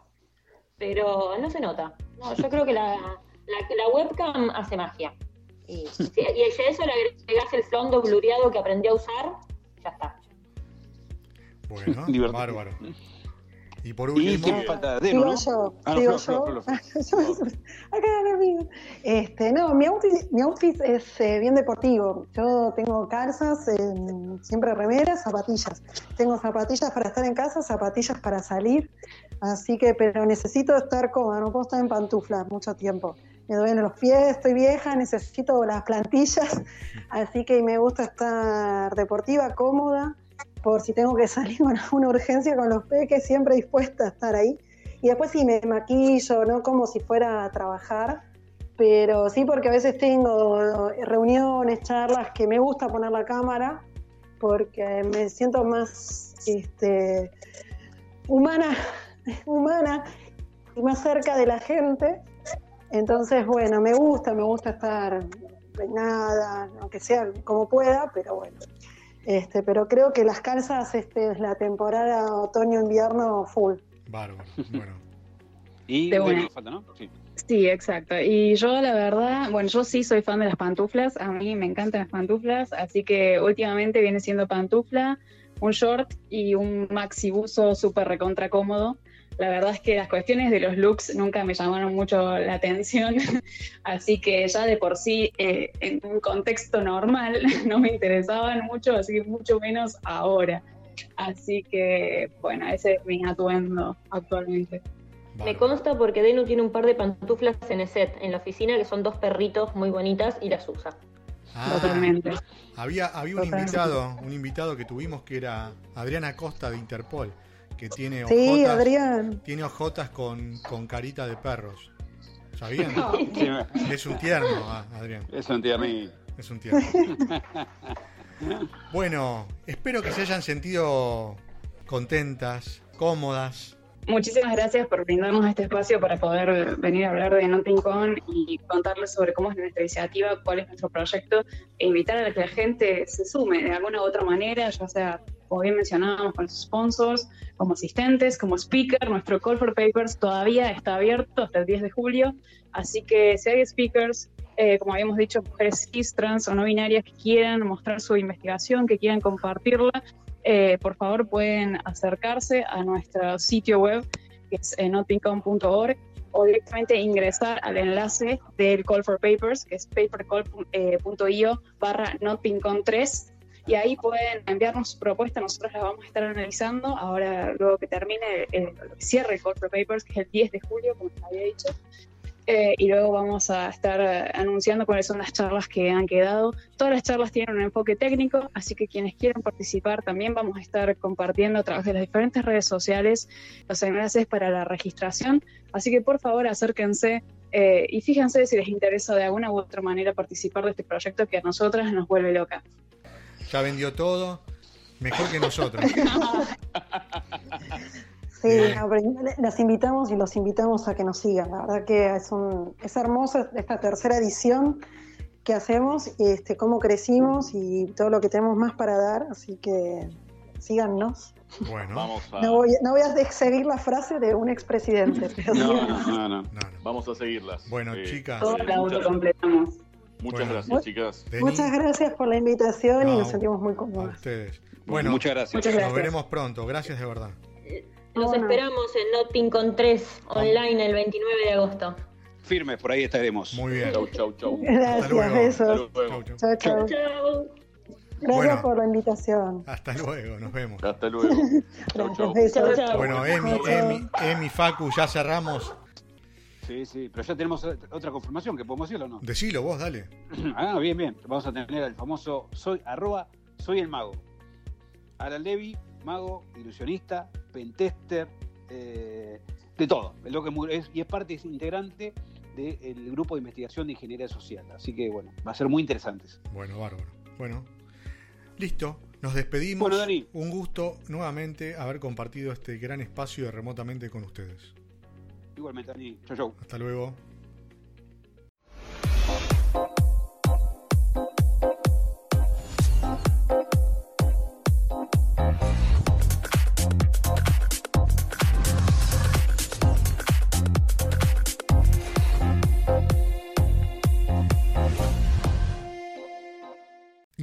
[SPEAKER 5] pero no se nota. yo creo que la, la, webcam hace magia. Y, y a eso le agregas el fondo blureado que aprendí a usar, ya está.
[SPEAKER 1] Bueno, bárbaro. Y por último.
[SPEAKER 4] falta de digo yo, ah, digo yo. Acá amigo. Este, no, mi outfit, mi outfit es eh, bien deportivo. Yo tengo calzas, siempre remeras, zapatillas. Tengo zapatillas para estar en casa, zapatillas para salir. Así que, pero necesito estar cómoda, no puedo estar en pantuflas mucho tiempo. Me duelen los pies, estoy vieja, necesito las plantillas. Así que me gusta estar deportiva, cómoda por si tengo que salir con una urgencia con los peques, siempre dispuesta a estar ahí. Y después sí me maquillo, ¿no? Como si fuera a trabajar, pero sí porque a veces tengo reuniones, charlas que me gusta poner la cámara porque me siento más este, humana, humana y más cerca de la gente. Entonces, bueno, me gusta, me gusta estar peinada, aunque sea como pueda, pero bueno, este, pero creo que las calzas este, es la temporada otoño-invierno full.
[SPEAKER 1] Bárbaro, bueno.
[SPEAKER 2] y bueno, falta, ¿no?
[SPEAKER 6] Sí. sí. exacto. Y yo la verdad, bueno, yo sí soy fan de las pantuflas, a mí me encantan las pantuflas, así que últimamente viene siendo pantufla, un short y un maxi buzo súper recontra cómodo la verdad es que las cuestiones de los looks nunca me llamaron mucho la atención, así que ya de por sí eh, en un contexto normal no me interesaban mucho, así que mucho menos ahora. Así que bueno, ese es mi atuendo actualmente.
[SPEAKER 5] Me consta porque Denu tiene un par de pantuflas en el set, en la oficina, que son dos perritos muy bonitas y las usa.
[SPEAKER 1] Ah, Totalmente. Había, había un invitado, un invitado que tuvimos que era Adriana Costa de Interpol que tiene
[SPEAKER 4] sí, Adrián.
[SPEAKER 1] tiene ojotas con, con, carita de perros. ¿Sabían? Es un tierno, ah, Adrián.
[SPEAKER 2] Es un tierno.
[SPEAKER 1] Es un tierno. bueno, espero que se hayan sentido contentas, cómodas.
[SPEAKER 6] Muchísimas gracias por brindarnos este espacio para poder venir a hablar de NottingCon y contarles sobre cómo es nuestra iniciativa, cuál es nuestro proyecto e invitar a que la gente se sume de alguna u otra manera, ya sea como bien mencionábamos, con los sponsors, como asistentes, como speaker. Nuestro Call for Papers todavía está abierto hasta el 10 de julio, así que si hay speakers, eh, como habíamos dicho, mujeres cis, trans o no binarias que quieran mostrar su investigación, que quieran compartirla, eh, por favor pueden acercarse a nuestro sitio web, que es eh, notincom.org, o directamente ingresar al enlace del Call for Papers, que es papercall.io barra notincom 3 y ahí pueden enviarnos su propuesta, nosotros la vamos a estar analizando. Ahora luego que termine el, cierre el Call for Papers, que es el 10 de julio, como les había dicho, eh, y luego vamos a estar eh, anunciando cuáles son las charlas que han quedado. Todas las charlas tienen un enfoque técnico, así que quienes quieran participar también vamos a estar compartiendo a través de las diferentes redes sociales los enlaces para la registración, así que por favor acérquense eh, y fíjense si les interesa de alguna u otra manera participar de este proyecto que a nosotras nos vuelve loca
[SPEAKER 1] ya vendió todo, mejor que nosotros.
[SPEAKER 4] Sí, los invitamos y los invitamos a que nos sigan. La verdad que es, un, es hermosa esta tercera edición que hacemos, este, cómo crecimos y todo lo que tenemos más para dar. Así que síganos.
[SPEAKER 1] Bueno,
[SPEAKER 3] Vamos a,
[SPEAKER 4] No voy, no voy a seguir la frase de un expresidente. pero
[SPEAKER 3] No, no, no, no.
[SPEAKER 1] no, no.
[SPEAKER 3] Vamos a seguirlas.
[SPEAKER 1] Bueno,
[SPEAKER 3] Eh,
[SPEAKER 1] chicas.
[SPEAKER 6] Todos
[SPEAKER 3] eh,
[SPEAKER 6] la autocompletamos.
[SPEAKER 3] Muchas
[SPEAKER 1] Bueno.
[SPEAKER 3] gracias, chicas.
[SPEAKER 1] Denis,
[SPEAKER 4] Muchas gracias por la invitación y
[SPEAKER 1] No,
[SPEAKER 4] nos sentimos muy
[SPEAKER 1] a
[SPEAKER 4] cómodos.
[SPEAKER 1] ustedes. Bueno,
[SPEAKER 2] muchas gracias.
[SPEAKER 6] Muchas
[SPEAKER 1] nos veremos pronto. Gracias de verdad.
[SPEAKER 5] Los
[SPEAKER 4] Bueno.
[SPEAKER 5] esperamos en Notting con 3 online el 29 de agosto.
[SPEAKER 2] Firmes, por ahí estaremos.
[SPEAKER 1] Muy bien.
[SPEAKER 3] Chau, chau, chau.
[SPEAKER 4] Gracias,
[SPEAKER 1] luego.
[SPEAKER 4] besos.
[SPEAKER 3] Hasta luego.
[SPEAKER 1] Chau, chau.
[SPEAKER 4] Chao. Gracias
[SPEAKER 1] Bueno.
[SPEAKER 4] por la invitación.
[SPEAKER 1] Hasta luego, nos vemos.
[SPEAKER 3] Hasta luego. Chau, chau.
[SPEAKER 5] Chau, chau.
[SPEAKER 1] Bueno, Emi. Emi, Emi, Facu, ya cerramos.
[SPEAKER 2] Sí, sí, pero ya tenemos otra confirmación, que podemos decirlo o no.
[SPEAKER 1] Decilo vos, dale.
[SPEAKER 2] Ah, bien, bien. Vamos a tener al famoso soy arroba soy el mago. Alan Levy, mago, ilusionista, pentester, eh, de todo. Lo que es- y es parte, es integrante del grupo de investigación de ingeniería social. Así que bueno, va a ser muy interesante.
[SPEAKER 1] Bueno, bárbaro. Bueno, listo. Nos despedimos.
[SPEAKER 2] Bueno, Dani.
[SPEAKER 1] Un gusto nuevamente haber compartido este gran espacio de remotamente con ustedes.
[SPEAKER 2] Igualmente, Dani. Chau, chau.
[SPEAKER 1] Hasta luego.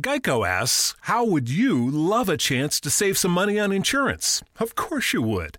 [SPEAKER 9] Geico asks, How would you love a chance to save some money on insurance? Of course you would.